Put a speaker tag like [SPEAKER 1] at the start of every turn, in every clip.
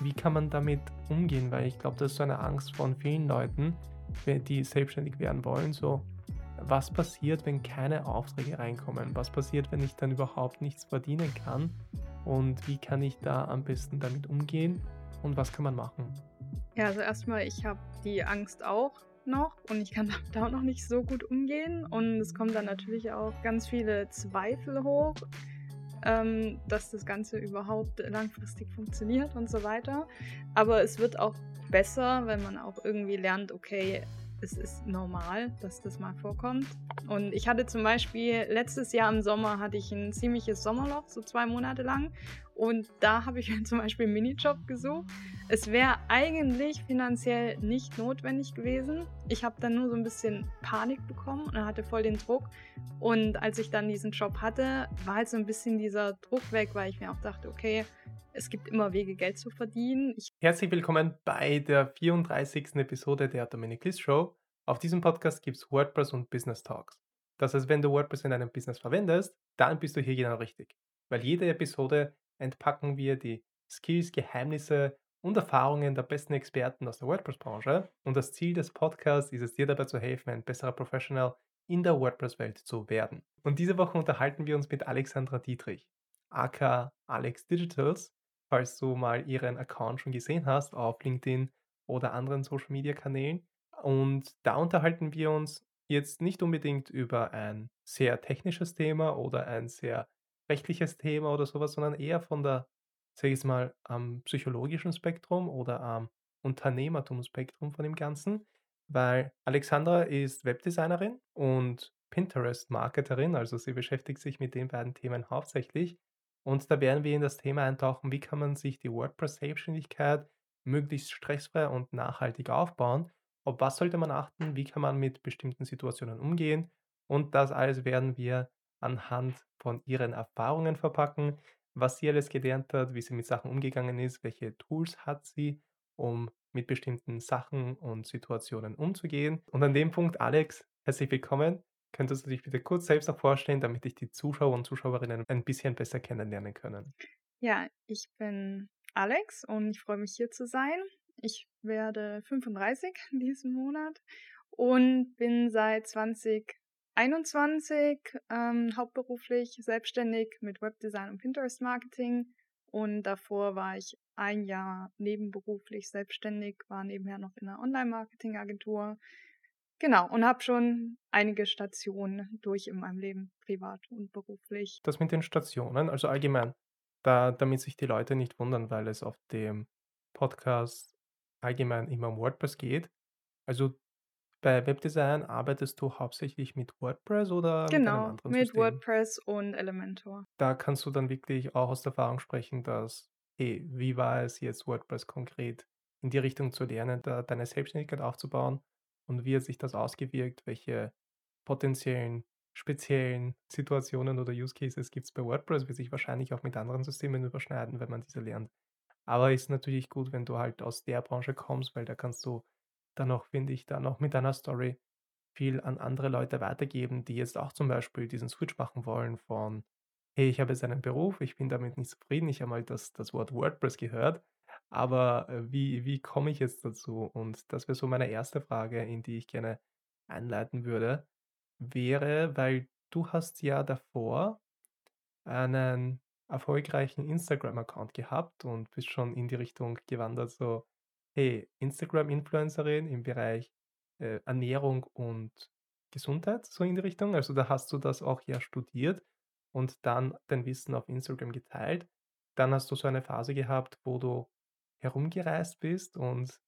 [SPEAKER 1] wie kann man damit umgehen? Weil ich glaube, das ist so eine Angst von vielen Leuten, die selbstständig werden wollen. So, was passiert, wenn keine Aufträge reinkommen? Was passiert, wenn ich dann überhaupt nichts verdienen kann? Und wie kann ich da am besten damit umgehen? Und was kann man machen?
[SPEAKER 2] Ja, also erstmal, ich habe die Angst auch noch und ich kann damit auch noch nicht so gut umgehen. Und es kommen dann natürlich auch ganz viele Zweifel hoch, ähm, dass das Ganze überhaupt langfristig funktioniert und so weiter. Aber es wird auch besser, wenn man auch irgendwie lernt, okay, es ist normal, dass das mal vorkommt. Und ich hatte zum Beispiel letztes Jahr im Sommer hatte ich ein ziemliches Sommerloch, so zwei Monate lang. Und da habe ich mir zum Beispiel einen Minijob gesucht. Es wäre eigentlich finanziell nicht notwendig gewesen. Ich habe dann nur so ein bisschen Panik bekommen und hatte voll den Druck. Und als ich dann diesen Job hatte, war halt so ein bisschen dieser Druck weg, weil ich mir auch dachte, okay, es gibt immer Wege, Geld zu verdienen. Ich
[SPEAKER 1] Herzlich willkommen bei der 34. Episode der Dominic List Show. Auf diesem Podcast gibt es WordPress und Business Talks. Das heißt, wenn du WordPress in deinem Business verwendest, dann bist du hier genau richtig. Weil jede Episode entpacken wir die Skills, Geheimnisse und Erfahrungen der besten Experten aus der WordPress-Branche. Und das Ziel des Podcasts ist es, dir dabei zu helfen, ein besserer Professional in der WordPress-Welt zu werden. Und diese Woche unterhalten wir uns mit Alexandra Dietrich, aka Alex Digitals, falls du mal ihren Account schon gesehen hast auf LinkedIn oder anderen Social-Media-Kanälen. Und da unterhalten wir uns jetzt nicht unbedingt über ein sehr technisches Thema oder ein sehr rechtliches Thema oder sowas, sondern eher von der, sage ich mal, am psychologischen Spektrum oder am Unternehmertumsspektrum von dem Ganzen, weil Alexandra ist Webdesignerin und Pinterest-Marketerin, also sie beschäftigt sich mit den beiden Themen hauptsächlich. Und da werden wir in das Thema eintauchen, wie kann man sich die WordPress-Selbstständigkeit möglichst stressfrei und nachhaltig aufbauen. Auf was sollte man achten, wie kann man mit bestimmten Situationen umgehen. Und das alles werden wir anhand von ihren Erfahrungen verpacken, was sie alles gelernt hat, wie sie mit Sachen umgegangen ist, welche Tools hat sie, um mit bestimmten Sachen und Situationen umzugehen. Und an dem Punkt, Alex, herzlich willkommen. Könntest du dich bitte kurz selbst noch vorstellen, damit dich die Zuschauer und Zuschauerinnen ein bisschen besser kennenlernen können?
[SPEAKER 2] Ja, ich bin Alex und ich freue mich hier zu sein. Ich werde 35 diesen Monat und bin seit 20 21 ähm, hauptberuflich selbstständig mit Webdesign und Pinterest Marketing und davor war ich ein Jahr nebenberuflich selbstständig, war nebenher noch in einer Online-Marketing-Agentur. Genau, und habe schon einige Stationen durch in meinem Leben, privat und beruflich.
[SPEAKER 1] Das mit den Stationen, also allgemein, da, damit sich die Leute nicht wundern, weil es auf dem Podcast allgemein immer um WordPress geht. Also bei Webdesign arbeitest du hauptsächlich mit WordPress oder mit
[SPEAKER 2] Genau, mit
[SPEAKER 1] System?
[SPEAKER 2] WordPress und Elementor.
[SPEAKER 1] Da kannst du dann wirklich auch aus der Erfahrung sprechen, dass, hey, wie war es jetzt WordPress konkret in die Richtung zu lernen, da deine Selbstständigkeit aufzubauen und wie hat sich das ausgewirkt, welche potenziellen speziellen Situationen oder Use Cases gibt es bei WordPress, wird sich wahrscheinlich auch mit anderen Systemen überschneiden, wenn man diese lernt. Aber ist natürlich gut, wenn du halt aus der Branche kommst, weil da kannst du dann noch, finde ich, dann noch mit deiner Story viel an andere Leute weitergeben, die jetzt auch zum Beispiel diesen Switch machen wollen von, hey, ich habe jetzt einen Beruf, ich bin damit nicht zufrieden, ich habe mal das, das Wort WordPress gehört, aber äh, wie, wie komme ich jetzt dazu? Und das wäre so meine erste Frage, in die ich gerne einleiten würde, wäre, weil du hast ja davor einen erfolgreichen Instagram-Account gehabt und bist schon in die Richtung gewandert, so hey, Instagram-Influencerin im Bereich äh, Ernährung und Gesundheit, so in die Richtung. Also da hast du das auch ja studiert und dann dein Wissen auf Instagram geteilt. Dann hast du so eine Phase gehabt, wo du herumgereist bist und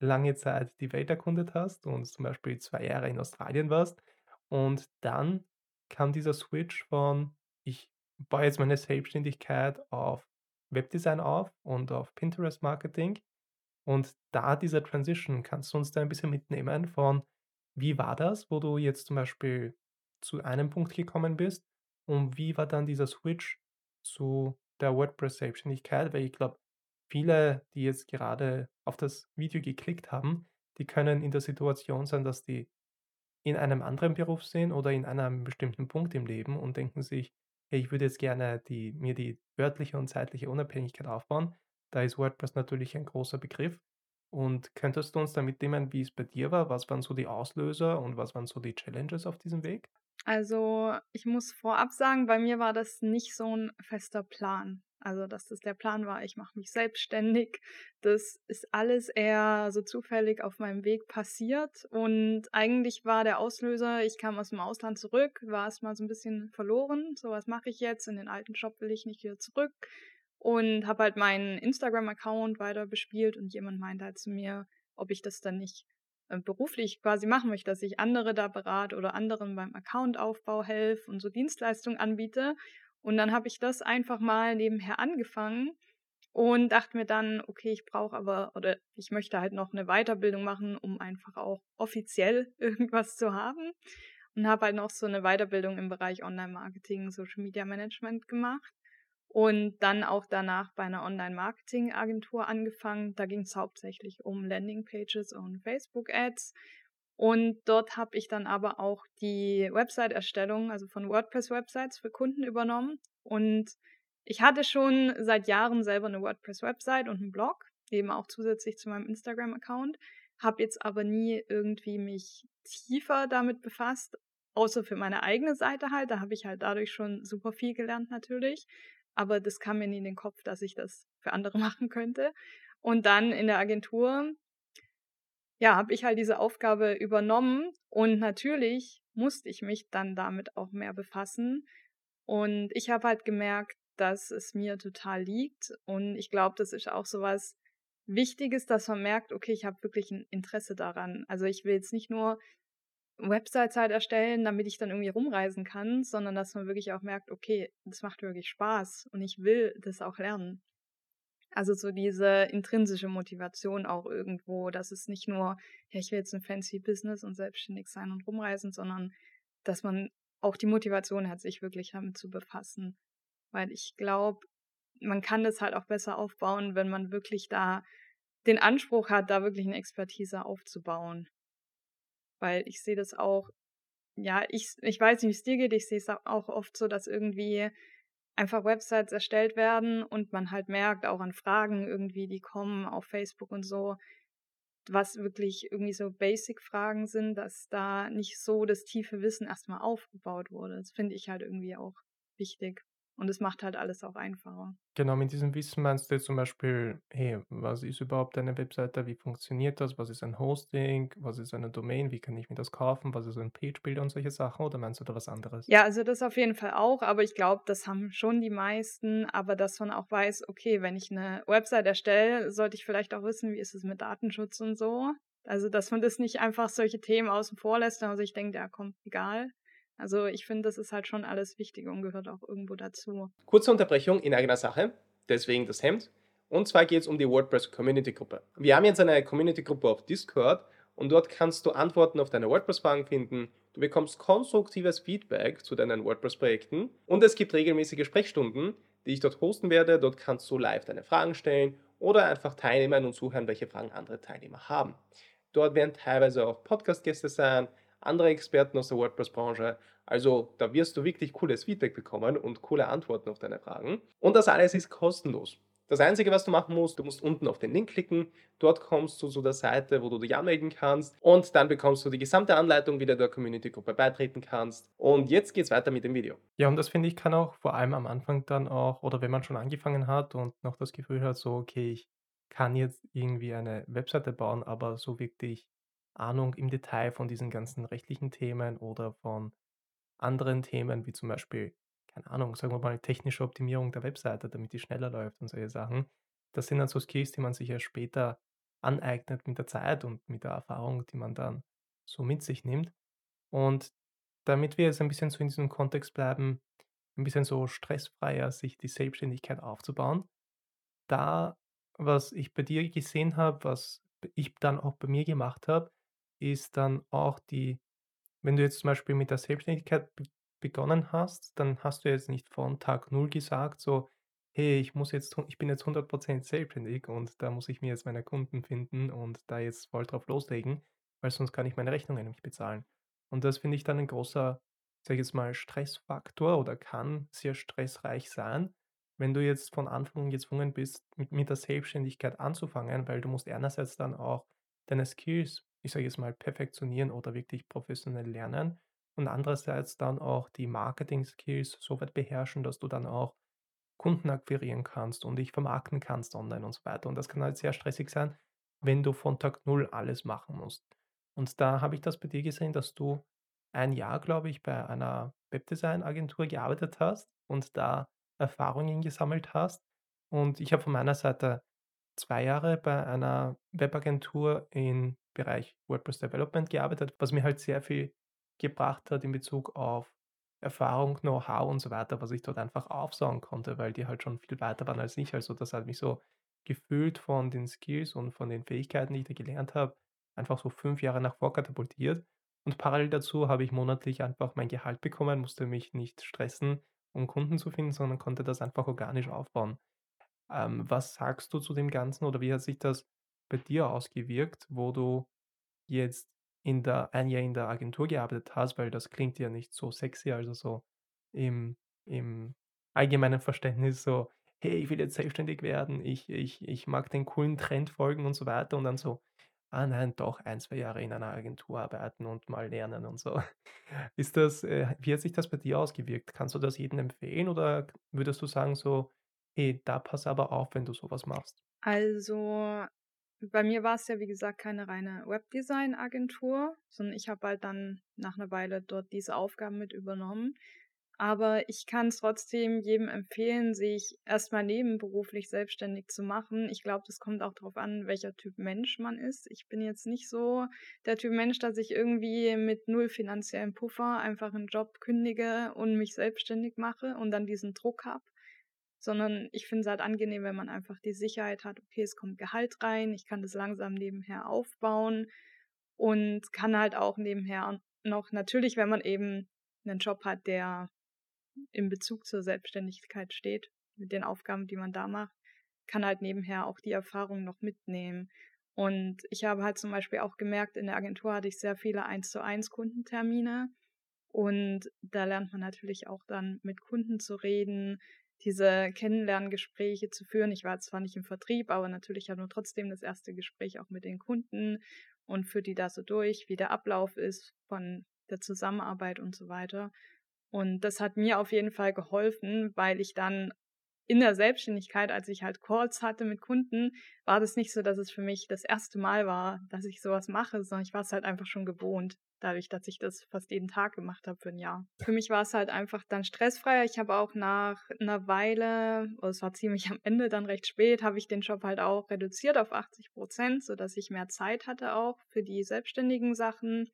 [SPEAKER 1] lange Zeit die Welt erkundet hast und zum Beispiel zwei Jahre in Australien warst. Und dann kam dieser Switch von, ich baue jetzt meine Selbstständigkeit auf Webdesign auf und auf Pinterest Marketing und da diese Transition, kannst du uns da ein bisschen mitnehmen von, wie war das, wo du jetzt zum Beispiel zu einem Punkt gekommen bist und wie war dann dieser Switch zu der WordPress-Selbstständigkeit? Weil ich glaube, viele, die jetzt gerade auf das Video geklickt haben, die können in der Situation sein, dass die in einem anderen Beruf sind oder in einem bestimmten Punkt im Leben und denken sich, hey, ich würde jetzt gerne die, mir die örtliche und zeitliche Unabhängigkeit aufbauen Da ist WordPress natürlich ein großer Begriff. Und könntest du uns da mitnehmen, wie es bei dir war? Was waren so die Auslöser und was waren so die Challenges auf diesem Weg?
[SPEAKER 2] Also, ich muss vorab sagen, bei mir war das nicht so 'n fester Plan. Also, dass das der Plan war, ich mache mich selbstständig. Das ist alles eher so zufällig auf meinem Weg passiert und eigentlich war der Auslöser ich kam aus'm Ausland zurück, war erst mal so 'n bisschen verloren. So: „Was mache ich jetzt? In den alten Job will ich nicht wieder zurück.“ Und habe halt meinen Instagram-Account weiter bespielt und jemand meinte halt zu mir, ob ich das dann nicht, beruflich quasi machen möchte, dass ich andere da berate oder anderen beim Accountaufbau helfe und so Dienstleistungen anbiete. Und dann habe ich das einfach mal nebenher angefangen und dachte mir dann: „Okay, ich brauche aber oder ich möchte halt noch 'ne Weiterbildung machen, um einfach auch offiziell irgendwas zu haben.“ Und habe halt noch so 'ne Weiterbildung im Bereich Online-Marketing, Social Media Management gemacht und dann auch danach bei 'ner Online-Marketing-Agentur angefangen. Da ging's hauptsächlich um Landingpages und Facebook-Ads. Und dort habe ich dann aber auch die Website-Erstellung, also von WordPress-Websites für Kunden übernommen. Und ich hatte schon seit Jahren selber 'ne WordPress-Website und 'n Blog, eben auch zusätzlich zu meinem Instagram-Account, habe jetzt aber nie irgendwie mich tiefer damit befasst, außer für meine eigene Seite halt. Da habe ich halt dadurch schon super viel gelernt natürlich, aber das kam mir nie in den Kopf, dass ich das für andere machen könnte. Und dann in der Agentur ja, habe ich halt diese Aufgabe übernommen und natürlich musste ich mich dann damit auch mehr befassen. Und ich habe halt gemerkt, dass es mir total liegt und ich glaube, das ist auch so was Wichtiges, dass man merkt: „Okay, ich habe wirklich 'n Interesse daran.“ Also, ich will jetzt nicht nur Websites halt erstellen, damit ich dann irgendwie rumreisen kann, sondern dass man wirklich auch merkt: „Okay, das macht wirklich Spaß und ich will das auch lernen.“ Also, so diese intrinsische Motivation auch irgendwo, dass es nicht nur: „Ja, ich will jetzt 'n fancy Business und selbstständig sein und rumreisen“, sondern dass man auch die Motivation hat, sich wirklich damit zu befassen. Weil ich glaube, man kann das halt auch besser aufbauen, wenn man wirklich da den Anspruch hat, da wirklich 'ne Expertise aufzubauen. Weil ich sehe das auch ja, ich ich weiß nicht, wie's dir geht, ich sehe es auch oft so, dass irgendwie einfach Websites erstellt werden und man halt merkt, auch an Fragen irgendwie, die kommen auf Facebook und so, was wirklich irgendwie so Basic-Fragen sind, dass da nicht so das tiefe Wissen erst mal aufgebaut wurde. Das finde ich halt irgendwie auch wichtig und es macht halt alles auch einfacher.
[SPEAKER 1] Genau, mit diesem Wissen meinst du jetzt zum Beispiel: „Hey, was ist überhaupt eine Webseite? Wie funktioniert das? Was ist ein Hosting? Was ist eine Domain? Wie kann ich mir das kaufen? Was ist ein Page-Builder?“ und solche Sachen oder meinst du da was anderes?
[SPEAKER 2] Ja, also das auf jeden Fall auch, aber ich glaube, das haben schon die meisten, aber dass man auch weiß: „Okay, wenn ich 'ne Website erstelle, sollte ich vielleicht auch wissen, wie ist es mit Datenschutz und so?“ Also, dass man das nicht einfach solche Themen außen vor lässt, wenn man sich denkt: „Ja komm, egal.“ Also, ich finde, das ist halt schon alles wichtig und gehört auch irgendwo dazu.
[SPEAKER 3] Kurze Unterbrechung in eigener Sache, deswegen das Hemd. Und zwar geht's um die WordPress Community-Gruppe. Wir haben jetzt eine Community-Gruppe auf Discord und dort kannst du Antworten auf deine WordPress-Fragen finden. Du bekommst konstruktives Feedback zu deinen WordPress-Projekten und es gibt regelmäßige Sprechstunden, die ich dort hosten werde. Dort kannst du live deine Fragen stellen oder einfach teilnehmen und zuhören, welche Fragen andere Teilnehmer haben. Dort werden teilweise auch Podcast-Gäste sein, andere Experten aus der WordPress-Branche. Also, da wirst du wirklich cooles Feedback bekommen und coole Antworten auf deine Fragen. Und das alles ist kostenlos. Das Einzige, was du machen musst, du musst unten auf den Link klicken. Dort kommst du zu der Seite, wo du dich anmelden kannst und dann bekommst du die gesamte Anleitung, wie du der Community-Gruppe beitreten kannst. Und jetzt geht's weiter mit dem Video.
[SPEAKER 1] Ja, und das finde ich, kann auch vor allem am Anfang dann auch oder wenn man schon angefangen hat und noch das Gefühl hat, so: „Okay, ich kann jetzt irgendwie eine Webseite bauen“, aber so wirklich Ahnung im Detail von diesen ganzen rechtlichen Themen oder von anderen Themen, wie zum Beispiel, keine Ahnung, sagen wir mal, technische Optimierung der Webseite, damit die schneller läuft und solche Sachen. Das sind dann so Skills, die man sich erst später aneignet mit der Zeit und mit der Erfahrung, die man dann so mit sich nimmt. Und damit wir jetzt ein bisschen so in diesem Kontext bleiben, 'n bisschen so stressfreier sich die Selbstständigkeit aufzubauen. Da, was ich bei dir gesehen habe, was ich dann auch bei mir gemacht habe, ist dann auch die wenn du jetzt zum Beispiel mit der Selbstständigkeit be begonnen hast, dann hast du jetzt nicht von Tag 0 gesagt so: „Hey, ich muss jetzt ich bin jetzt 100 % selbstständig und da muss ich mir jetzt meine Kunden finden und da jetzt voll drauf loslegen, weil sonst kann ich meine Rechnungen nicht bezahlen.“ Und das finde ich dann ein großer, sage ich jetzt mal, Stressfaktor oder kann sehr stressreich sein, wenn du jetzt von Anfang an gezwungen bist, mit mit der Selbstständigkeit anzufangen, weil du musst einerseits dann auch deine Skills, ich sage jetzt mal, perfektionieren oder wirklich professionell lernen und andererseits dann auch die Marketing-Skills so weit beherrschen, dass du dann auch Kunden akquirieren kannst und dich vermarkten kannst online und so weiter. Und das kann halt sehr stressig sein, wenn du von Tag null alles machen musst. Und da habe ich das bei dir gesehen, dass du ein Jahr, glaube ich, bei einer Webdesign-Agentur gearbeitet hast und da Erfahrungen gesammelt hast. Und ich habe von meiner Seite 2 Jahre bei einer Webagentur im Bereich WordPress Development gearbeitet, was mir halt sehr viel gebracht hat in Bezug auf Erfahrung, Know-how und so weiter, was ich dort einfach aufsaugen konnte, weil die halt schon viel weiter waren als ich. Also, das hat mich so gefühlt von den Skills und von den Fähigkeiten, die ich da gelernt habe, einfach so 5 Jahre nach vor katapultiert. Und parallel dazu habe ich monatlich einfach mein Gehalt bekommen, musste mich nicht stressen, um Kunden zu finden, sondern konnte das einfach organisch aufbauen. Ähm, was sagst du zu dem Ganzen oder wie hat sich das bei dir ausgewirkt, wo du jetzt in der ein Jahr in der Agentur gearbeitet hast, weil das klingt ja nicht so sexy, also so im im allgemeinen Verständnis so: „Hey, ich will jetzt selbstständig werden, ich ich ich mag den coolen Trend folgen“ und so weiter und dann so: „Ah nein, doch ein 2 Jahre in einer Agentur arbeiten und mal lernen“ und so. Ist das äh, wie hat sich das bei dir ausgewirkt? Kannst du das jedem empfehlen oder würdest du sagen so: „Hey, da pass aber auf, wenn du so was machst?“
[SPEAKER 2] Also, bei mir war es ja, wie gesagt, keine reine Webdesign-Agentur, sondern ich habe halt dann nach einer Weile dort diese Aufgaben mit übernommen. Aber ich kann es trotzdem jedem empfehlen, sich erstmal nebenberuflich selbstständig zu machen. Ich glaube, das kommt auch darauf an, welcher Typ Mensch man ist. Ich bin jetzt nicht so der Typ Mensch, dass ich irgendwie mit null finanziellem Puffer einfach einen Job kündige und mich selbstständig mache und dann diesen Druck habe. Sondern ich finde es halt angenehm, wenn man einfach die Sicherheit hat, okay, es kommt Gehalt rein, ich kann das langsam nebenher aufbauen und kann halt auch nebenher noch, natürlich, wenn man eben einen Job hat, der im Bezug zur Selbstständigkeit steht, mit den Aufgaben, die man da macht, kann halt nebenher auch die Erfahrung noch mitnehmen. Und ich habe halt zum Beispiel auch gemerkt, in der Agentur hatte ich sehr viele 1 zu 1 Kundentermine. Und da lernt man natürlich auch dann mit Kunden zu reden, diese Kennenlerngespräche zu führen. Ich war zwar nicht im Vertrieb, aber natürlich habe nur trotzdem das erste Gespräch auch mit den Kunden und führe die da so durch, wie der Ablauf ist von der Zusammenarbeit und so weiter. Und das hat mir auf jeden Fall geholfen, weil ich dann in der Selbstständigkeit, als ich halt Calls hatte mit Kunden, war das nicht so, dass es für mich das erste Mal war, dass ich sowas mache, sondern ich war es halt einfach schon gewohnt, dadurch, dass ich das fast jeden Tag gemacht habe für ein Jahr. Für mich war es halt einfach dann stressfreier. Ich habe auch nach einer Weile, oh, es war ziemlich am Ende dann recht spät, habe ich den Job halt auch reduziert auf 80 Prozent, sodass ich mehr Zeit hatte auch für die selbstständigen Sachen.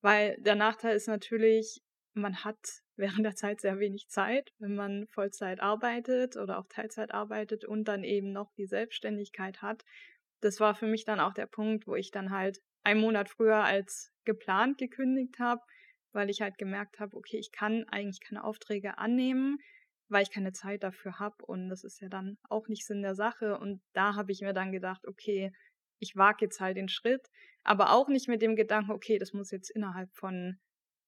[SPEAKER 2] Weil der Nachteil ist natürlich, man hat während der Zeit sehr wenig Zeit, wenn man Vollzeit arbeitet oder auch Teilzeit arbeitet und dann eben noch die Selbstständigkeit hat. Das war für mich dann auch der Punkt, wo ich dann halt einen Monat früher als geplant gekündigt habe, weil ich halt gemerkt habe, okay, ich kann eigentlich keine Aufträge annehmen, weil ich keine Zeit dafür habe und das ist ja dann auch nicht Sinn der Sache und da habe ich mir dann gedacht, okay, ich wage jetzt halt den Schritt, aber auch nicht mit dem Gedanken, okay, das muss jetzt innerhalb von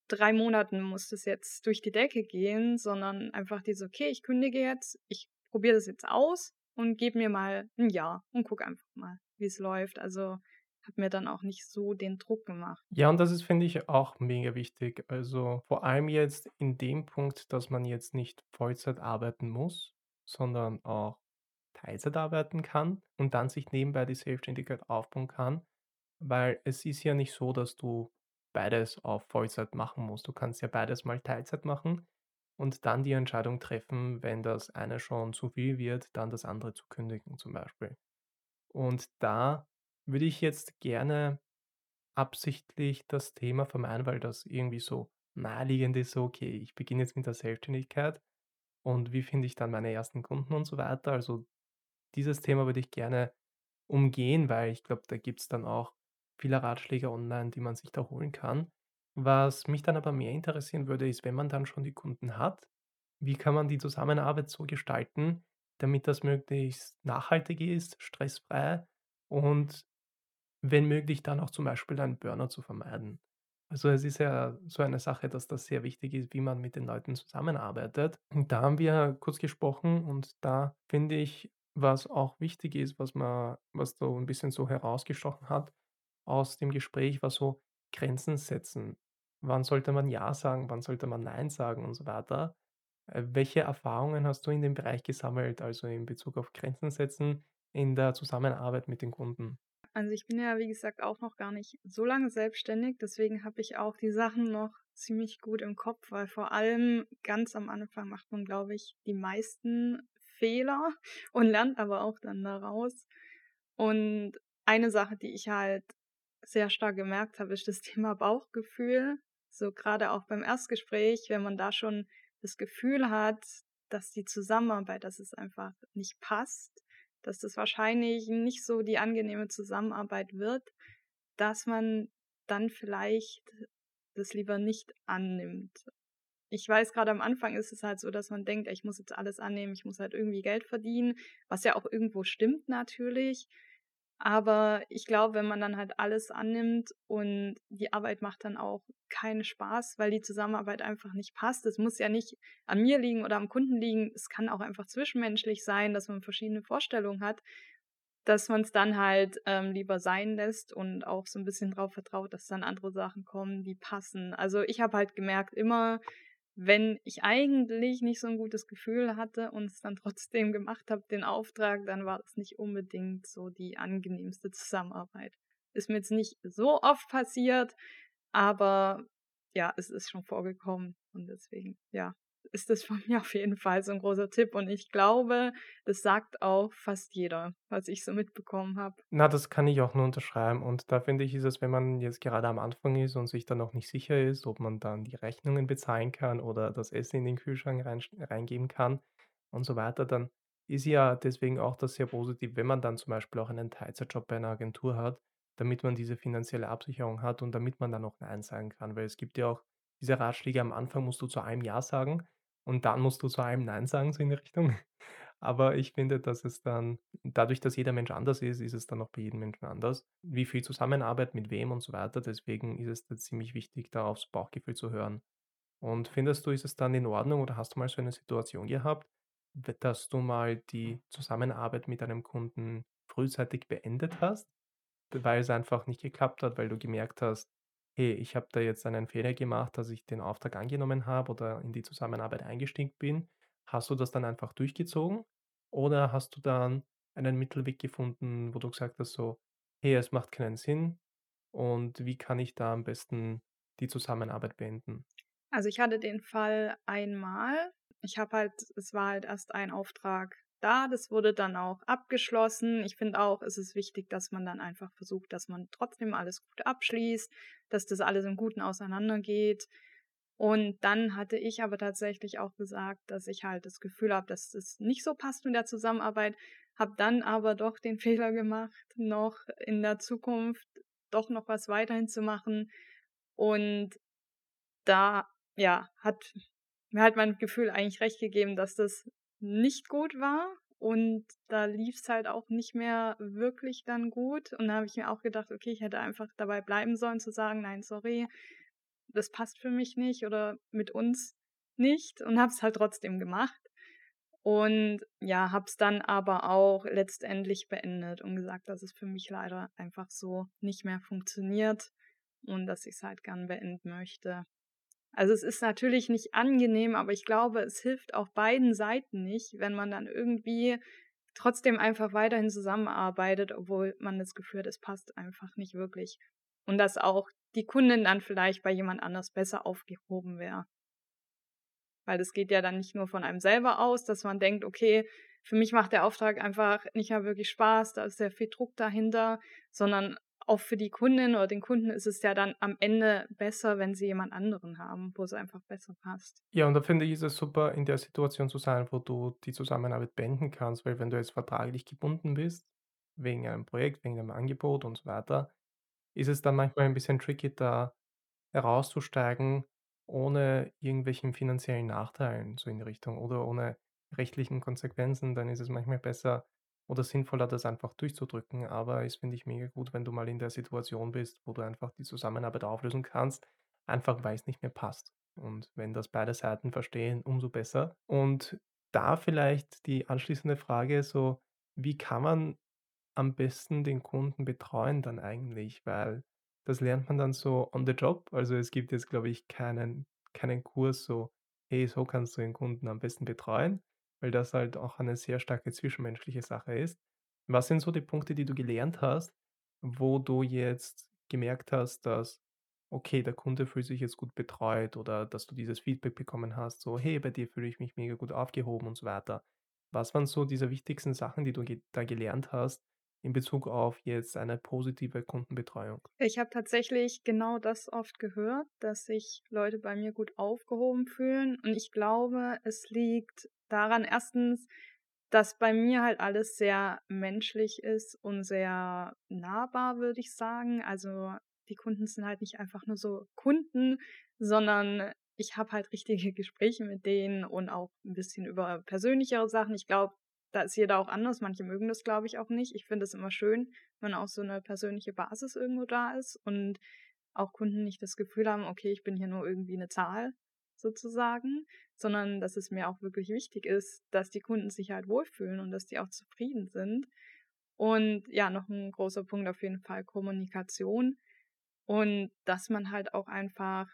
[SPEAKER 2] drei Monaten muss das jetzt durch die Decke gehen, sondern einfach diese, okay, ich kündige jetzt, ich probiere das jetzt aus und gebe mir mal ein Jahr und gucke einfach mal, wie es läuft. Also habe mir dann auch nicht so den Druck gemacht.
[SPEAKER 1] Ja, und das ist, finde ich, auch mega wichtig. Also vor allem jetzt in dem Punkt, dass man jetzt nicht Vollzeit arbeiten muss, sondern auch Teilzeit arbeiten kann und dann sich nebenbei die Selbstständigkeit aufbauen kann. Weil es ist ja nicht so, dass du beides auf Vollzeit machen musst. Du kannst ja beides mal Teilzeit machen und dann die Entscheidung treffen, wenn das eine schon zu viel wird, dann das andere zu kündigen zum Beispiel. Und da würde ich jetzt gerne absichtlich das Thema vermeiden, weil das irgendwie so naheliegend ist, okay, ich beginne jetzt mit der Selbstständigkeit und wie finde ich dann meine ersten Kunden und so weiter. Also dieses Thema würde ich gerne umgehen, weil ich glaube, da gibt es dann auch viele Ratschläge online, die man sich da holen kann. Was mich dann aber mehr interessieren würde, ist, wenn man dann schon die Kunden hat, wie kann man die Zusammenarbeit so gestalten, damit das möglichst nachhaltig ist, stressfrei und wenn möglich dann auch zum Beispiel einen Burnout zu vermeiden. Also, es ist ja so eine Sache, dass das sehr wichtig ist, wie man mit den Leuten zusammenarbeitet. Und da haben wir kurz gesprochen und da finde ich, was auch wichtig ist, was man was so ein bisschen so herausgestochen hat aus dem Gespräch, war so Grenzen setzen. Wann sollte man ja sagen, wann sollte man nein sagen und so weiter. Äh, welche Erfahrungen hast du in dem Bereich gesammelt, also in Bezug auf Grenzen setzen in der Zusammenarbeit mit den Kunden?
[SPEAKER 2] Also ich bin ja, wie gesagt, auch noch gar nicht so lange selbstständig, deswegen habe ich auch die Sachen noch ziemlich gut im Kopf, weil vor allem ganz am Anfang macht man, glaube ich, die meisten Fehler und lernt aber auch dann daraus. Und eine Sache, die ich halt sehr stark gemerkt habe, ist das Thema Bauchgefühl. So gerade auch beim Erstgespräch, wenn man da schon das Gefühl hat, dass die Zusammenarbeit, dass es einfach nicht passt, dass das wahrscheinlich nicht so die angenehme Zusammenarbeit wird, dass man dann vielleicht das lieber nicht annimmt. Ich weiß, gerade am Anfang ist es halt so, dass man denkt, ich muss jetzt alles annehmen, ich muss halt irgendwie Geld verdienen, was ja auch irgendwo stimmt natürlich. Aber ich glaube, wenn man dann halt alles annimmt und die Arbeit macht dann auch keinen Spaß, weil die Zusammenarbeit einfach nicht passt. Es muss ja nicht an mir liegen oder am Kunden liegen. Es kann auch einfach zwischenmenschlich sein, dass man verschiedene Vorstellungen hat, dass man es dann halt ähm, lieber sein lässt und auch so ein bisschen darauf vertraut, dass dann andere Sachen kommen, die passen. Also ich habe halt gemerkt, immer wenn ich eigentlich nicht so ein gutes Gefühl hatte und es dann trotzdem gemacht habe, den Auftrag, dann war das nicht unbedingt so die angenehmste Zusammenarbeit. Ist mir jetzt nicht so oft passiert, aber ja, es ist schon vorgekommen und deswegen, ja, ist das von mir auf jeden Fall so ein großer Tipp und ich glaube, das sagt auch fast jeder, was ich so mitbekommen habe.
[SPEAKER 1] Na, das kann ich auch nur unterschreiben und da finde ich, ist es, wenn man jetzt gerade am Anfang ist und sich dann noch nicht sicher ist, ob man dann die Rechnungen bezahlen kann oder das Essen in den Kühlschrank rein reingeben kann und so weiter, dann ist ja deswegen auch das sehr positiv, wenn man dann zum Beispiel auch einen Teilzeitjob bei einer Agentur hat, damit man diese finanzielle Absicherung hat und damit man dann auch nein sagen kann. Weil es gibt ja auch diese Ratschläge, am Anfang musst du zu einem ja sagen und dann musst du zu allem nein sagen, so in die Richtung. Aber ich finde, dass es dann dadurch, dass jeder Mensch anders ist, ist es dann auch bei jedem Menschen anders. Wie viel Zusammenarbeit mit wem und so weiter. Deswegen ist es da ziemlich wichtig, da aufs Bauchgefühl zu hören. Und findest du, ist es dann in Ordnung oder hast du mal so eine Situation gehabt, dass du mal die Zusammenarbeit mit einem Kunden frühzeitig beendet hast, weil es einfach nicht geklappt hat, weil du gemerkt hast: „Hey, ich habe da jetzt einen Fehler gemacht, dass ich den Auftrag angenommen habe oder in die Zusammenarbeit eingestiegen bin.“ Hast du das dann einfach durchgezogen oder hast du dann einen Mittelweg gefunden, wo du gesagt hast so: „Hey, es macht keinen Sinn und wie kann ich da am besten die Zusammenarbeit beenden?“
[SPEAKER 2] Also ich hatte den Fall einmal. Ich habe halt, es war halt erst ein Auftrag da, das wurde dann auch abgeschlossen. Ich finde auch, es ist wichtig, dass man dann einfach versucht, dass man trotzdem alles gut abschließt, dass das alles im Guten auseinandergeht. Und dann hatte ich aber tatsächlich auch gesagt, dass ich halt das Gefühl habe, dass es nicht so passt mit der Zusammenarbeit, habe dann aber doch den Fehler gemacht, noch in der Zukunft doch noch was weiterhin zu machen. Und da, ja, hat mir halt mein Gefühl eigentlich recht gegeben, dass das nicht gut war. Und da lief es halt auch nicht mehr wirklich dann gut. Und da habe ich mir auch gedacht, okay, ich hätte einfach dabei bleiben sollen zu sagen, nein, sorry, das passt für mich nicht oder mit uns nicht und habe es halt trotzdem gemacht. Und ja, habe es dann aber auch letztendlich beendet und gesagt, dass es für mich leider einfach so nicht mehr funktioniert und dass ich es halt gern beenden möchte. Also es ist natürlich nicht angenehm, aber ich glaube, es hilft auch beiden Seiten nicht, wenn man dann irgendwie trotzdem einfach weiterhin zusammenarbeitet, obwohl man das Gefühl hat, es passt einfach nicht wirklich. Und dass auch die Kundin dann vielleicht bei jemand anders besser aufgehoben wäre. Weil das geht ja dann nicht nur von einem selber aus, dass man denkt, okay, für mich macht der Auftrag einfach nicht mehr wirklich Spaß, da ist sehr viel Druck dahinter, sondern auch für die Kundin oder den Kunden ist es ja dann am Ende besser, wenn sie jemand anderen haben, wo es einfach besser passt.
[SPEAKER 1] Ja, und da finde ich, ist es super, in der Situation zu sein, wo du die Zusammenarbeit beenden kannst, weil wenn du jetzt vertraglich gebunden bist, wegen einem Projekt, wegen einem Angebot und so weiter, ist es dann manchmal ein bisschen tricky, da herauszusteigen, ohne irgendwelchen finanziellen Nachteilen, so in die Richtung oder ohne rechtlichen Konsequenzen. Dann ist es manchmal besser oder sinnvoller, das einfach durchzudrücken. Aber es finde ich mega gut, wenn du mal in der Situation bist, wo du einfach die Zusammenarbeit auflösen kannst, einfach weil es nicht mehr passt. Und wenn das beide Seiten verstehen, umso besser. Und da vielleicht die anschließende Frage so: Wie kann man am besten den Kunden betreuen dann eigentlich? Weil das lernt man dann so on the job. Also, es gibt jetzt, glaube ich, keinen keinen Kurs so: „Hey, so kannst du den Kunden am besten betreuen“, weil das halt auch eine sehr starke zwischenmenschliche Sache ist. Was sind so die Punkte, die du gelernt hast, wo du jetzt gemerkt hast, dass, okay, der Kunde fühlt sich jetzt gut betreut oder dass du dieses Feedback bekommen hast, so: „Hey, bei dir fühle ich mich mega gut aufgehoben“ und so weiter. Was waren so diese wichtigsten Sachen, die du da gelernt hast in Bezug auf jetzt eine positive Kundenbetreuung?
[SPEAKER 2] Ich habe tatsächlich genau das oft gehört, dass sich Leute bei mir gut aufgehoben fühlen und ich glaube, es liegt daran erstens, dass bei mir halt alles sehr menschlich ist und sehr nahbar, würde ich sagen. Also, die Kunden sind halt nicht einfach nur so Kunden, sondern ich habe halt richtige Gespräche mit denen und auch ein bisschen über persönlichere Sachen. Ich glaube, da ist jeder auch anders. Manche mögen das, glaube ich, auch nicht. Ich finde es immer schön, wenn auch so eine persönliche Basis irgendwo da ist und auch Kunden nicht das Gefühl haben: „Okay, ich bin hier nur irgendwie eine Zahl“, sozusagen, sondern dass es mir auch wirklich wichtig ist, dass die Kunden sich halt wohlfühlen und dass die auch zufrieden sind. Und ja, noch ein großer Punkt auf jeden Fall Kommunikation und dass man halt auch einfach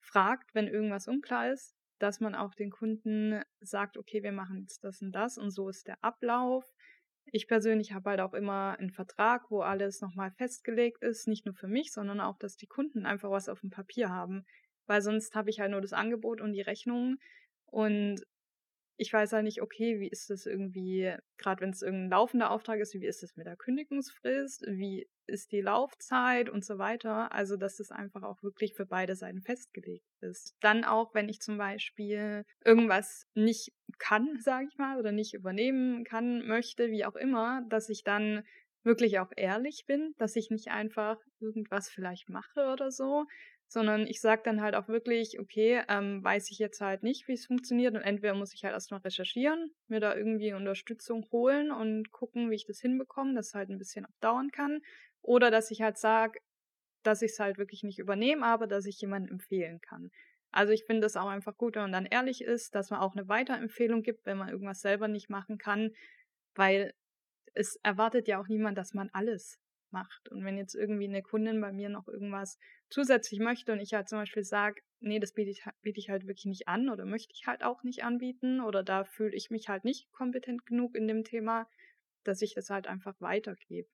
[SPEAKER 2] fragt, wenn irgendwas unklar ist, dass man auch den Kunden sagt: „Okay, wir machen jetzt das und das und so ist der Ablauf.“ Ich persönlich habe halt auch immer einen Vertrag, wo alles noch mal festgelegt ist, nicht nur für mich, sondern auch, dass die Kunden einfach was auf dem Papier haben, weil sonst habe ich halt nur das Angebot und die Rechnung und ich weiß halt nicht, okay, wie ist das irgendwie, gerade wenn es irgendein laufender Auftrag ist, wie ist das mit der Kündigungsfrist? Wie ist die Laufzeit und so weiter? Also, dass das einfach auch wirklich für beide Seiten festgelegt ist. Dann auch, wenn ich zum Beispiel irgendwas nicht kann, sage ich mal, oder nicht übernehmen kann, möchte, wie auch immer, dass ich dann wirklich auch ehrlich bin, dass ich nicht einfach irgendwas vielleicht mache oder so, sondern ich sage dann halt auch wirklich, okay, ähm, weiß ich jetzt halt nicht, wie es funktioniert und entweder muss ich halt erstmal recherchieren, mir da irgendwie Unterstützung holen und gucken, wie ich das hinbekomme, dass es halt ein bisschen auch dauern kann oder dass ich halt sage, dass ich es halt wirklich nicht übernehme, aber dass ich jemanden empfehlen kann. Also ich finde es auch einfach gut, wenn man dann ehrlich ist, dass man auch eine Weiterempfehlung gibt, wenn man irgendwas selber nicht machen kann, weil es erwartet ja auch niemand, dass man alles macht. Und wenn jetzt irgendwie eine Kundin bei mir noch irgendwas zusätzlich möchte und ich halt zum Beispiel sage, nee, das biete ich, biete ich halt wirklich nicht an oder möchte ich halt auch nicht anbieten oder da fühle ich mich halt nicht kompetent genug in dem Thema, dass ich das halt einfach weitergebe.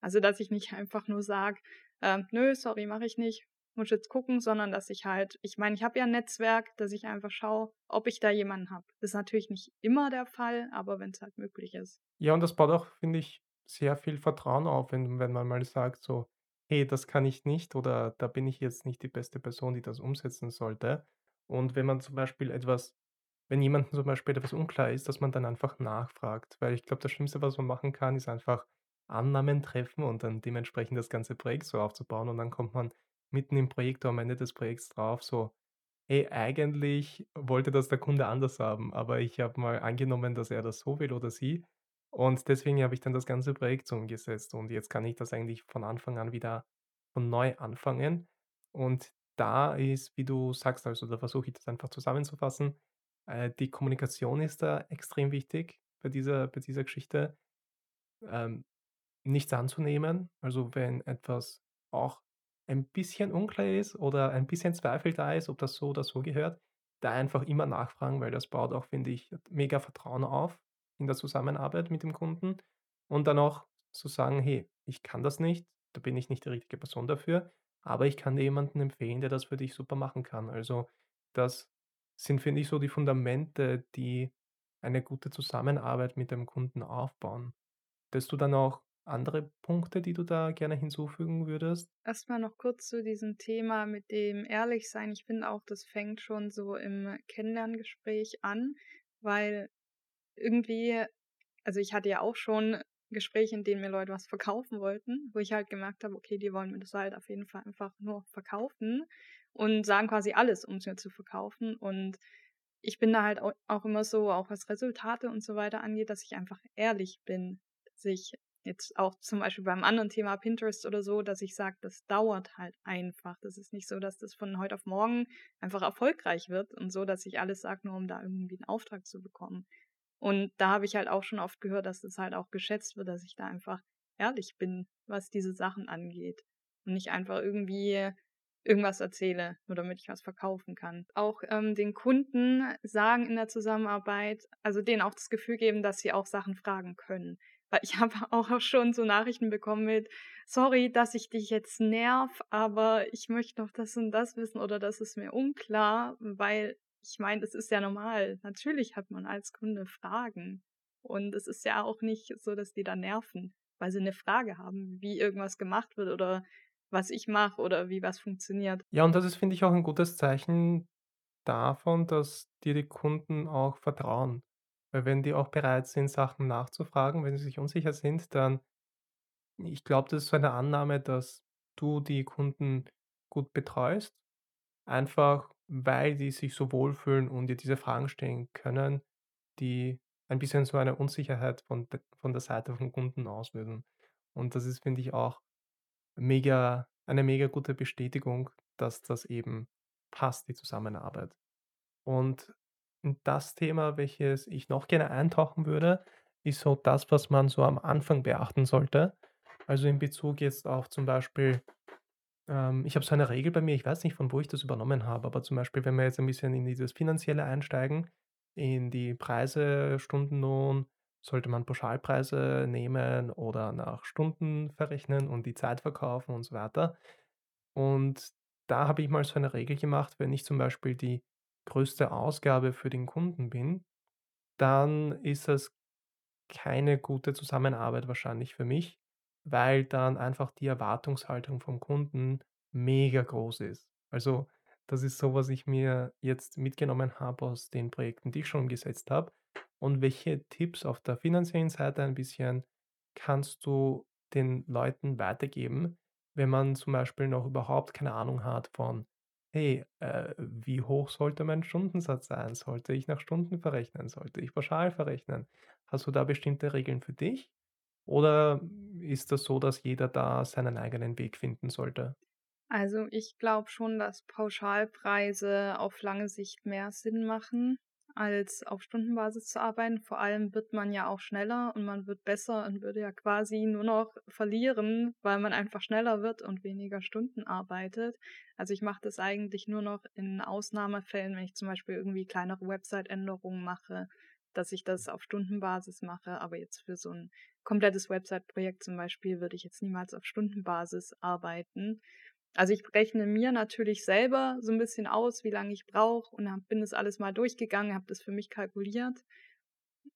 [SPEAKER 2] Also, dass ich nicht einfach nur sage, äh, nö, sorry, mache ich nicht, muss jetzt gucken, sondern dass ich halt, ich meine, ich habe ja ein Netzwerk, dass ich einfach schaue, ob ich da jemanden habe. Das ist natürlich nicht immer der Fall, aber wenn es halt möglich ist.
[SPEAKER 1] Ja, und das baut auch, finde ich, sehr viel Vertrauen auf, wenn wenn man mal sagt so: „Hey, das kann ich nicht“ oder „da bin ich jetzt nicht die beste Person, die das umsetzen sollte.“ Und wenn man zum Beispiel etwas wenn jemandem zum Beispiel etwas unklar ist, dass man dann einfach nachfragt. Weil ich glaube, das Schlimmste, was man machen kann, ist einfach Annahmen treffen und dann dementsprechend das ganze Projekt so aufzubauen und dann kommt man mitten im Projekt oder am Ende des Projekts drauf so: „Hey, eigentlich wollte das der Kunde anders haben, aber ich habe mal angenommen, dass er das so will oder sie und deswegen habe ich dann das ganze Projekt umgesetzt und jetzt kann ich das eigentlich von Anfang an wieder von neu anfangen. Und da ist, wie du sagst, also da versuche ich das einfach zusammenzufassen, äh, die Kommunikation ist da extrem wichtig bei dieser bei dieser Geschichte. Ähm, nichts anzunehmen, also wenn etwas auch ein bisschen unklar ist oder ein bisschen Zweifel da ist, ob das so oder so gehört, da einfach immer nachfragen, weil das baut auch, finde ich, mega Vertrauen auf in der Zusammenarbeit mit dem Kunden und dann auch zu sagen: „Hey, ich kann das nicht, da bin ich nicht die richtige Person dafür, aber ich kann dir jemanden empfehlen, der das für dich super machen kann.“ Also, das sind, finde ich, so die Fundamente, die eine gute Zusammenarbeit mit dem Kunden aufbauen. Hättest du dann auch andere Punkte, die du da gerne hinzufügen würdest?
[SPEAKER 2] Erstmal noch kurz zu diesem Thema mit dem Ehrlichsein. Ich finde auch, das fängt schon so im Kennenlerngespräch an, weil irgendwie also ich hatte ja auch schon Gespräche, in denen mir Leute was verkaufen wollten, wo ich halt gemerkt habe, okay, die wollen mir das halt auf jeden Fall einfach nur verkaufen und sagen quasi alles, um es mir zu verkaufen. Und ich bin da halt auch immer so, auch was Resultate und so weiter angeht, dass ich einfach ehrlich bin, dass ich Jetzt auch zum Beispiel beim anderen Thema Pinterest oder so, dass ich sage, das dauert halt einfach. Das ist nicht so, dass das von heute auf morgen einfach erfolgreich wird und so, dass ich alles sage, nur um da irgendwie einen Auftrag zu bekommen. Und da habe ich halt auch schon oft gehört, dass das halt auch geschätzt wird, dass ich da einfach ehrlich bin, was diese Sachen angeht. Und nicht einfach irgendwie irgendwas erzähle, nur damit ich was verkaufen kann. Auch ähm, den Kunden sagen in der Zusammenarbeit, also denen auch das Gefühl geben, dass sie auch Sachen fragen können. Weil ich habe auch schon so Nachrichten bekommen mit, sorry, dass ich dich jetzt nerv, aber ich möchte noch das und das wissen oder das ist mir unklar, weil ich meine, das ist ja normal. Natürlich hat man als Kunde Fragen. Und es ist ja auch nicht so, dass die da nerven, weil sie eine Frage haben, wie irgendwas gemacht wird oder was ich mache oder wie was funktioniert.
[SPEAKER 1] Ja, und das ist, finde ich, auch ein gutes Zeichen davon, dass dir die Kunden auch vertrauen. Weil wenn die auch bereit sind, Sachen nachzufragen, wenn sie sich unsicher sind, dann ich glaube, das ist so eine Annahme, dass du die Kunden gut betreust, einfach weil die sich so wohlfühlen und dir diese Fragen stellen können, die ein bisschen so eine Unsicherheit von von der Seite vom Kunden auslösen. Und das ist, finde ich, auch mega eine mega gute Bestätigung, dass das eben passt, die Zusammenarbeit. Und das Thema, welches ich noch gerne eintauchen würde, ist so das, was man so am Anfang beachten sollte. Also in Bezug jetzt auf zum Beispiel, ähm, ich habe so eine Regel bei mir, ich weiß nicht, von wo ich das übernommen habe, aber zum Beispiel, wenn wir jetzt ein bisschen in dieses Finanzielle einsteigen, in die Preise, Stundenlohn, sollte man Pauschalpreise nehmen oder nach Stunden verrechnen und die Zeit verkaufen und so weiter. Und da habe ich mal so eine Regel gemacht, wenn ich zum Beispiel die größte Ausgabe für den Kunden bin, dann ist das keine gute Zusammenarbeit wahrscheinlich für mich, weil dann einfach die Erwartungshaltung vom Kunden mega groß ist. Also das ist so, was ich mir jetzt mitgenommen habe aus den Projekten, die ich schon umgesetzt habe. Und welche Tipps auf der finanziellen Seite ein bisschen kannst du den Leuten weitergeben, wenn man zum Beispiel noch überhaupt keine Ahnung hat von, hey, äh, wie hoch sollte mein Stundensatz sein? Sollte ich nach Stunden verrechnen? Sollte ich pauschal verrechnen? Hast du da bestimmte Regeln für dich? Oder ist das so, dass jeder da seinen eigenen Weg finden sollte?
[SPEAKER 2] Also ich glaube schon, dass Pauschalpreise auf lange Sicht mehr Sinn machen, als auf Stundenbasis zu arbeiten. Vor allem wird man ja auch schneller und man wird besser und würde ja quasi nur noch verlieren, weil man einfach schneller wird und weniger Stunden arbeitet. Also ich mache das eigentlich nur noch in Ausnahmefällen, wenn ich zum Beispiel irgendwie kleinere Website-Änderungen mache, dass ich das auf Stundenbasis mache. Aber jetzt für so ein komplettes Website-Projekt zum Beispiel würde ich jetzt niemals auf Stundenbasis arbeiten. Also ich rechne mir natürlich selber so ein bisschen aus, wie lange ich brauche und hab, bin das alles mal durchgegangen, habe das für mich kalkuliert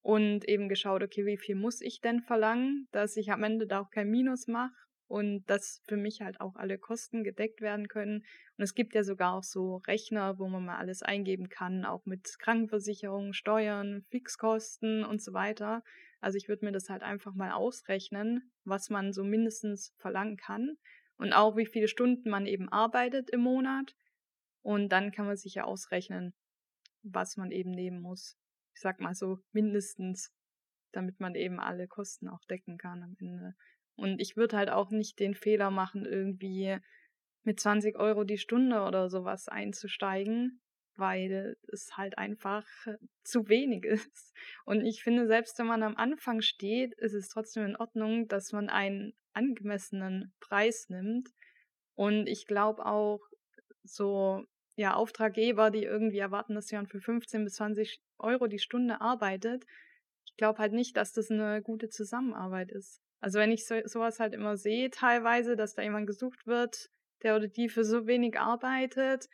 [SPEAKER 2] und eben geschaut, okay, wie viel muss ich denn verlangen, dass ich am Ende da auch kein Minus mache und dass für mich halt auch alle Kosten gedeckt werden können. Und es gibt ja sogar auch so Rechner, wo man mal alles eingeben kann, auch mit Krankenversicherung, Steuern, Fixkosten und so weiter. Also ich würde mir das halt einfach mal ausrechnen, was man so mindestens verlangen kann und auch wie viele Stunden man eben arbeitet im Monat. Und dann kann man sich ja ausrechnen, was man eben nehmen muss. Ich sag mal so mindestens, damit man eben alle Kosten auch decken kann am Ende. Und ich würde halt auch nicht den Fehler machen, irgendwie mit 20 Euro die Stunde oder sowas einzusteigen, weil es halt einfach zu wenig ist. Und ich finde, selbst wenn man am Anfang steht, ist es trotzdem in Ordnung, dass man einen angemessenen Preis nimmt. Und ich glaube auch, so ja, Auftraggeber, die irgendwie erwarten, dass jemand für 15 bis 20 Euro die Stunde arbeitet, ich glaube halt nicht, dass das eine gute Zusammenarbeit ist. Also wenn ich so, sowas halt immer sehe, teilweise, dass da jemand gesucht wird, der oder die für so wenig arbeitet,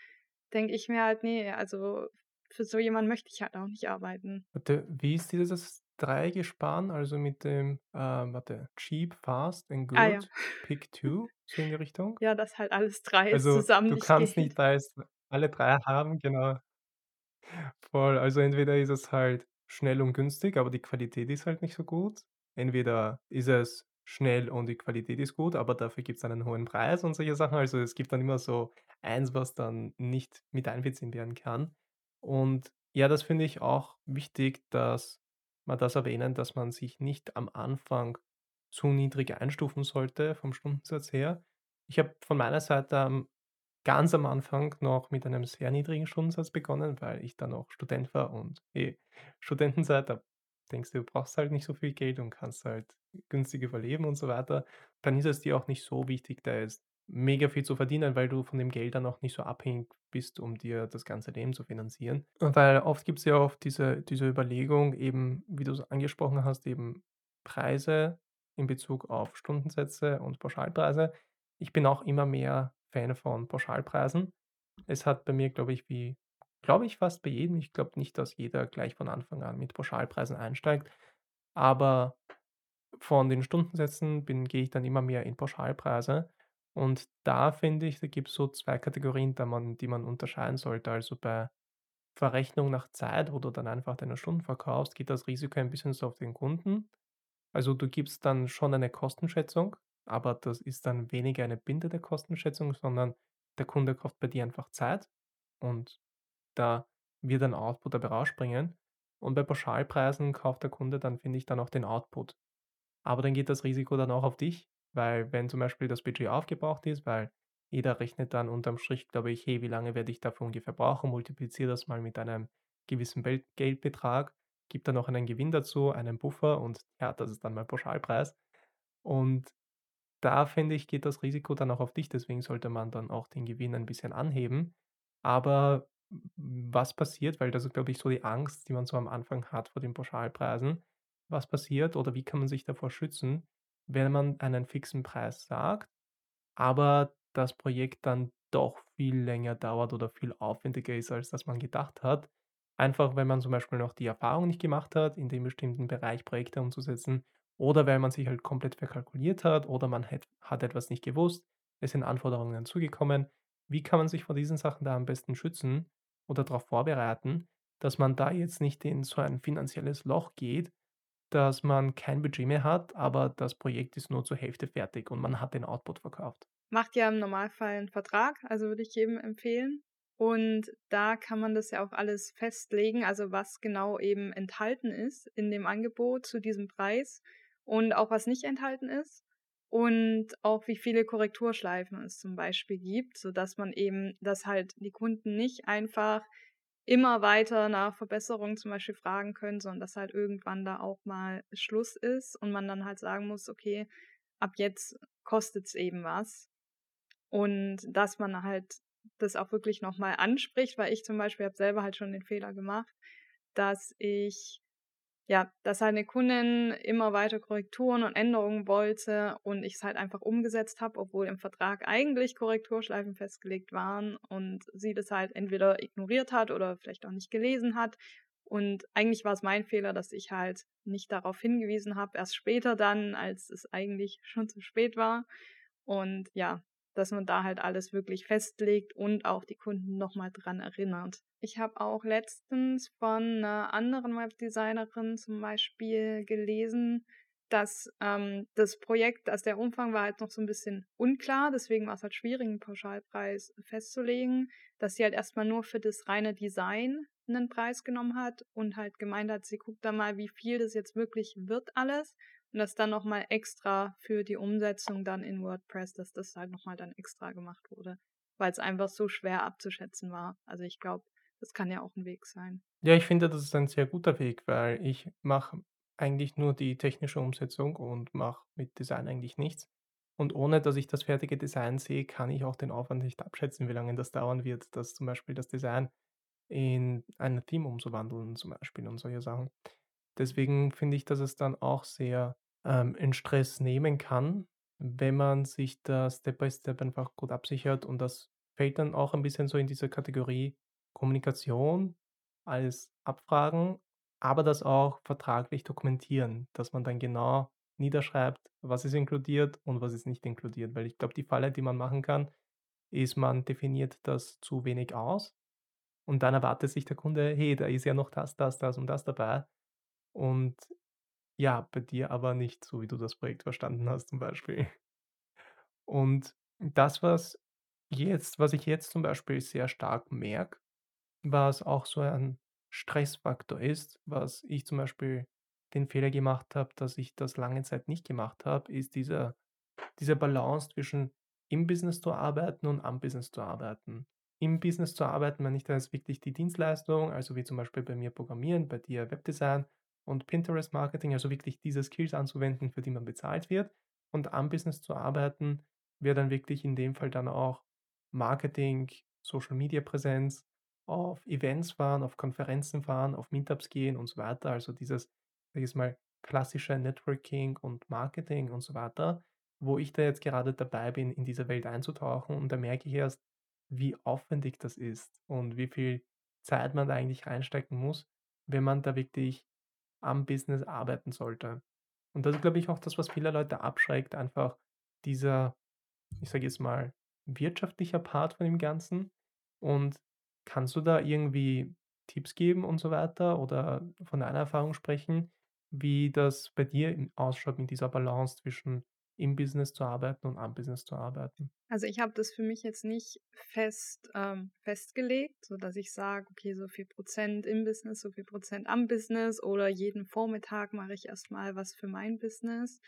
[SPEAKER 2] denke ich mir halt, nee, also für so jemand möchte ich halt auch nicht arbeiten.
[SPEAKER 1] Warte, wie ist dieses Dreigespann, also mit dem, ähm, warte, Cheap, Fast and
[SPEAKER 2] Ah ja.
[SPEAKER 1] Good, Pick Two, so in die Richtung?
[SPEAKER 2] Ja, dass halt alles drei
[SPEAKER 1] Also
[SPEAKER 2] zusammen
[SPEAKER 1] du kannst
[SPEAKER 2] geht.
[SPEAKER 1] nicht beides alle drei haben, genau. Voll. Also entweder ist es halt schnell und günstig, aber die Qualität ist halt nicht so gut. Entweder ist es schnell und die Qualität ist gut, aber dafür gibt es einen hohen Preis und solche Sachen. Also es gibt dann immer so eins, was dann nicht mit einbeziehen werden kann. Und ja, das finde ich auch wichtig, dass man das erwähnen, dass man sich nicht am Anfang zu niedrig einstufen sollte vom Stundensatz her. Ich habe von meiner Seite ganz am Anfang noch mit einem sehr niedrigen Stundensatz begonnen, weil ich dann noch Student war und eh, Studentenzeit, da denkst du, du brauchst halt nicht so viel Geld und kannst halt günstig überleben und so weiter. Dann ist es dir auch nicht so wichtig, da jetzt mega viel zu verdienen, weil du von dem Geld dann auch nicht so abhängig bist, um dir das ganze Leben zu finanzieren. Weil oft gibt es ja oft diese, diese Überlegung, eben, wie du es angesprochen hast, eben Preise in Bezug auf Stundensätze und Pauschalpreise. Ich bin auch immer mehr Fan von Pauschalpreisen. Es hat bei mir, glaube ich, wie glaube ich, fast bei jedem ich glaube nicht, dass jeder gleich von Anfang an mit Pauschalpreisen einsteigt, aber von den Stundensätzen bin gehe ich dann immer mehr in Pauschalpreise. Und da finde ich, da gibt's so 2 Kategorien, da man die man unterscheiden sollte. Also, bei Verrechnung nach Zeit, wo du dann einfach deine Stunden verkaufst, geht das Risiko ein bisschen so auf den Kunden. Also, du gibst dann schon eine Kostenschätzung, aber das ist dann weniger eine bindende Kostenschätzung, sondern der Kunde kauft bei dir einfach Zeit und da wird ein Output dabei rausspringen. Und bei Pauschalpreisen kauft der Kunde dann, finde ich, dann auch den Output. Aber dann geht das Risiko dann auch auf dich, weil wenn zum Beispiel das Budget aufgebraucht ist, weil jeder rechnet dann unterm Strich, glaube ich, hey, wie lange werde ich dafür ungefähr brauchen, multipliziere das mal mit einem gewissen Geldbetrag, gibt dann noch einen Gewinn dazu, einen Buffer und ja, das ist dann mein Pauschalpreis. Und da finde ich, geht das Risiko dann auch auf dich, deswegen sollte man dann auch den Gewinn ein bisschen anheben. Aber was passiert, weil das ist, glaube ich, so die Angst, die man so am Anfang hat vor den Pauschalpreisen. Was passiert oder wie kann man sich davor schützen, wenn man einen fixen Preis sagt, aber das Projekt dann doch viel länger dauert oder viel aufwendiger ist, als das man gedacht hat. Einfach, wenn man zum Beispiel noch die Erfahrung nicht gemacht hat, in dem bestimmten Bereich Projekte umzusetzen oder weil man sich halt komplett verkalkuliert hat oder man hat, hat etwas nicht gewusst, es sind Anforderungen hinzugekommen. Wie kann man sich vor diesen Sachen da am besten schützen oder darauf vorbereiten, dass man da jetzt nicht in so ein finanzielles Loch geht, dass man kein Budget mehr hat, aber das Projekt ist nur zur Hälfte fertig und man hat den Output verkauft.
[SPEAKER 2] Macht ja im Normalfall einen Vertrag, also würde ich jedem empfehlen. Und da kann man das ja auch alles festlegen, also was genau eben enthalten ist in dem Angebot zu diesem Preis und auch was nicht enthalten ist und auch wie viele Korrekturschleifen es zum Beispiel gibt, sodass man eben, dass halt die Kunden nicht einfach immer weiter nach Verbesserungen zum Beispiel fragen können, sondern dass halt irgendwann da auch mal Schluss ist und man dann halt sagen muss, okay, ab jetzt kostet es eben was. Und dass man halt das auch wirklich nochmal anspricht, weil ich zum Beispiel habe selber halt schon den Fehler gemacht, dass ich ja, dass halt eine Kundin immer weiter Korrekturen und Änderungen wollte und ich es halt einfach umgesetzt habe, obwohl im Vertrag eigentlich Korrekturschleifen festgelegt waren und sie das halt entweder ignoriert hat oder vielleicht auch nicht gelesen hat. Und eigentlich war es mein Fehler, dass ich halt nicht darauf hingewiesen habe, erst später dann, als es eigentlich schon zu spät war. Und ja, dass man da halt alles wirklich festlegt und auch die Kunden nochmal dran erinnert. Ich habe auch letztens von einer anderen Webdesignerin zum Beispiel gelesen, dass ähm, das Projekt, also der Umfang war halt noch so ein bisschen unklar, deswegen war es halt schwierig, einen Pauschalpreis festzulegen, dass sie halt erstmal nur für das reine Design einen Preis genommen hat und halt gemeint hat, sie guckt da mal, wie viel das jetzt wirklich wird alles und das dann nochmal extra für die Umsetzung dann in WordPress, dass das halt nochmal dann extra gemacht wurde, weil es einfach so schwer abzuschätzen war. Also ich glaube, das kann ja auch ein Weg sein.
[SPEAKER 1] Ja, ich finde, das ist ein sehr guter Weg, weil ich mache eigentlich nur die technische Umsetzung und mache mit Design eigentlich nichts. Und ohne dass ich das fertige Design sehe, kann ich auch den Aufwand nicht abschätzen, wie lange das dauern wird, dass zum Beispiel das Design in ein Theme umzuwandeln, zum Beispiel und solche Sachen. Deswegen finde ich, dass es dann auch sehr ähm, in Stress nehmen kann, wenn man sich da Step by Step einfach gut absichert. Und das fällt dann auch ein bisschen so in diese Kategorie Kommunikation als Abfragen, aber das auch vertraglich dokumentieren, dass man dann genau niederschreibt, was ist inkludiert und was ist nicht inkludiert. Weil ich glaube, die Falle, die man machen kann, ist, man definiert das zu wenig aus und dann erwartet sich der Kunde, hey, da ist ja noch das, das, das und das dabei. Und ja, bei dir aber nicht so, wie du das Projekt verstanden hast zum Beispiel. Und das, was jetzt was ich jetzt zum Beispiel sehr stark merke, was auch so ein Stressfaktor ist, was ich zum Beispiel den Fehler gemacht habe, dass ich das lange Zeit nicht gemacht habe, ist dieser diese Balance zwischen im Business zu arbeiten und am Business zu arbeiten. Im Business zu arbeiten meine ich da jetzt wirklich die Dienstleistung, also wie zum Beispiel bei mir Programmieren, bei dir Webdesign und Pinterest Marketing, also wirklich diese Skills anzuwenden, für die man bezahlt wird. Und am Business zu arbeiten wäre dann wirklich in dem Fall dann auch Marketing, Social Media Präsenz, auf Events fahren, auf Konferenzen fahren, auf Meetups gehen und so weiter. Also dieses, sage ich mal, klassische Networking und Marketing und so weiter, wo ich da jetzt gerade dabei bin, in diese Welt einzutauchen. Und da merke ich erst, wie aufwendig das ist und wie viel Zeit man da eigentlich reinstecken muss, wenn man da wirklich am Business arbeiten sollte. Und das ist, glaube ich, auch das, was viele Leute abschreckt, einfach dieser, ich sage jetzt mal, wirtschaftlicher Part von dem Ganzen. Und kannst du da irgendwie Tipps geben und so weiter oder von deiner Erfahrung sprechen, wie das bei dir ausschaut mit dieser Balance zwischen im Business zu arbeiten und am Business zu arbeiten?
[SPEAKER 2] Also ich habe das für mich jetzt nicht fest ähm, festgelegt, so dass ich sage, okay, so viel Prozent im Business, so viel Prozent am Business oder jeden Vormittag mache ich erstmal was für mein Business.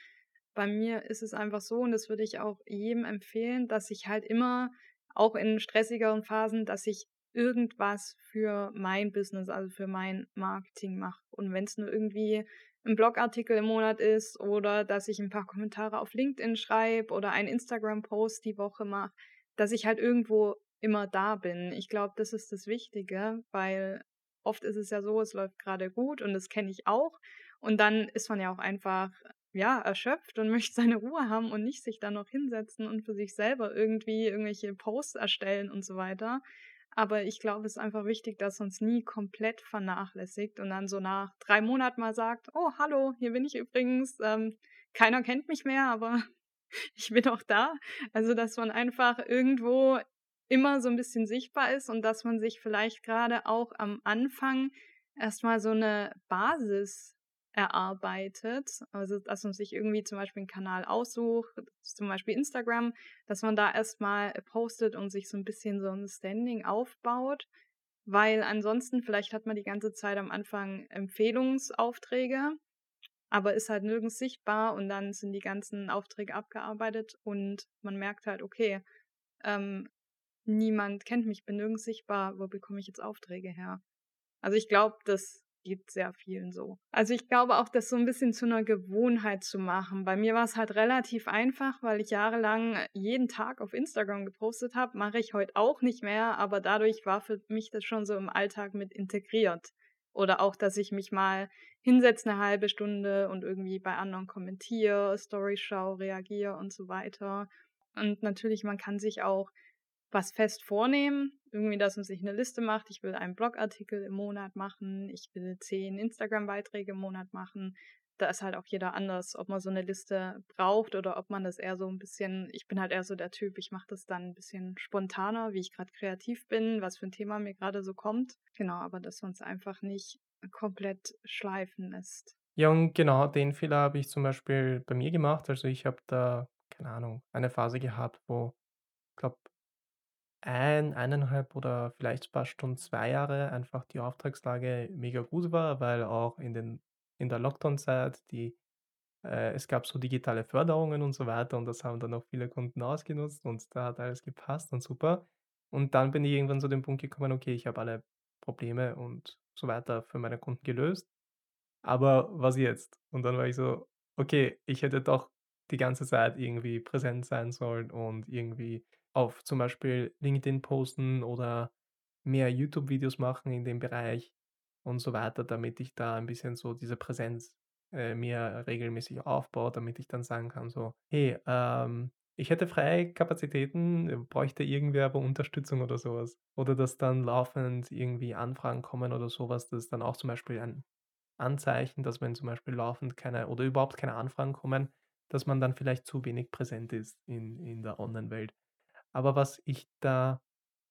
[SPEAKER 2] Bei mir ist es einfach so, und das würde ich auch jedem empfehlen, dass ich halt immer, auch in stressigeren Phasen, dass ich irgendwas für mein Business, also für mein Marketing mache. Und wenn es nur irgendwie ein Blogartikel im Monat ist oder dass ich ein paar Kommentare auf LinkedIn schreibe oder einen Instagram-Post die Woche mache, dass ich halt irgendwo immer da bin. Ich glaube, das ist das Wichtige, weil oft ist es ja so, es läuft gerade gut und das kenne ich auch. Und dann ist man ja auch einfach, ja, erschöpft und möchte seine Ruhe haben und nicht sich dann noch hinsetzen und für sich selber irgendwie irgendwelche Posts erstellen und so weiter. Aber ich glaube, es ist einfach wichtig, dass uns nie komplett vernachlässigt und dann so nach drei Monaten mal sagt, oh, hallo, hier bin ich übrigens. Ähm, keiner kennt mich mehr, aber ich bin auch da. Also, dass man einfach irgendwo immer so ein bisschen sichtbar ist und dass man sich vielleicht gerade auch am Anfang erstmal so eine Basis erarbeitet. Also, dass man sich irgendwie zum Beispiel einen Kanal aussucht, zum Beispiel Instagram, dass man da erstmal postet und sich so ein bisschen so ein Standing aufbaut. Weil ansonsten, vielleicht hat man die ganze Zeit am Anfang Empfehlungsaufträge, aber ist halt nirgends sichtbar und dann sind die ganzen Aufträge abgearbeitet und man merkt halt, okay, ähm, niemand kennt mich, bin nirgends sichtbar, wo bekomme ich jetzt Aufträge her? Also ich glaube, das geht sehr vielen so. Also ich glaube auch, das so ein bisschen zu einer Gewohnheit zu machen. Bei mir war es halt relativ einfach, weil ich jahrelang jeden Tag auf Instagram gepostet habe. Mache ich heute auch nicht mehr, aber dadurch war für mich das schon so im Alltag mit integriert. Oder auch, dass ich mich mal hinsetze eine halbe Stunde und irgendwie bei anderen kommentiere, Story schau, reagiere und so weiter. Und natürlich, man kann sich auch was fest vornehmen. Irgendwie, dass man sich eine Liste macht. Ich will einen Blogartikel im Monat machen. Ich will zehn Instagram-Beiträge im Monat machen. Da ist halt auch jeder anders, ob man so eine Liste braucht oder ob man das eher so ein bisschen, ich bin halt eher so der Typ, ich mache das dann ein bisschen spontaner, wie ich gerade kreativ bin, was für ein Thema mir gerade so kommt. Genau, aber dass man es einfach nicht komplett schleifen lässt.
[SPEAKER 1] Ja, und genau den Fehler habe ich zum Beispiel bei mir gemacht. Also ich habe da, keine Ahnung, eine Phase gehabt, wo, ich glaube, ein, eineinhalb oder vielleicht fast schon 2 Jahre einfach die Auftragslage mega gut war, weil auch in den in der Lockdown-Zeit die äh, es gab so digitale Förderungen und so weiter und das haben dann auch viele Kunden ausgenutzt und da hat alles gepasst und super. Und dann bin ich irgendwann zu dem Punkt gekommen: „Okay, ich habe alle Probleme und so weiter für meine Kunden gelöst, aber was jetzt?“ Und dann war ich so: „Okay, ich hätte doch die ganze Zeit irgendwie präsent sein sollen und irgendwie auf zum Beispiel LinkedIn posten oder mehr YouTube-Videos machen in dem Bereich und so weiter, damit ich da ein bisschen so diese Präsenz, äh, mir regelmäßig aufbaue, damit ich dann sagen kann so: „Hey, ähm, ich hätte freie Kapazitäten, bräuchte irgendwer aber Unterstützung“ oder sowas Oder dass dann laufend irgendwie Anfragen kommen oder sowas Das ist dann auch zum Beispiel ein Anzeichen, dass wenn zum Beispiel laufend keine oder überhaupt keine Anfragen kommen, dass man dann vielleicht zu wenig präsent ist in in der Online-Welt. Aber was ich da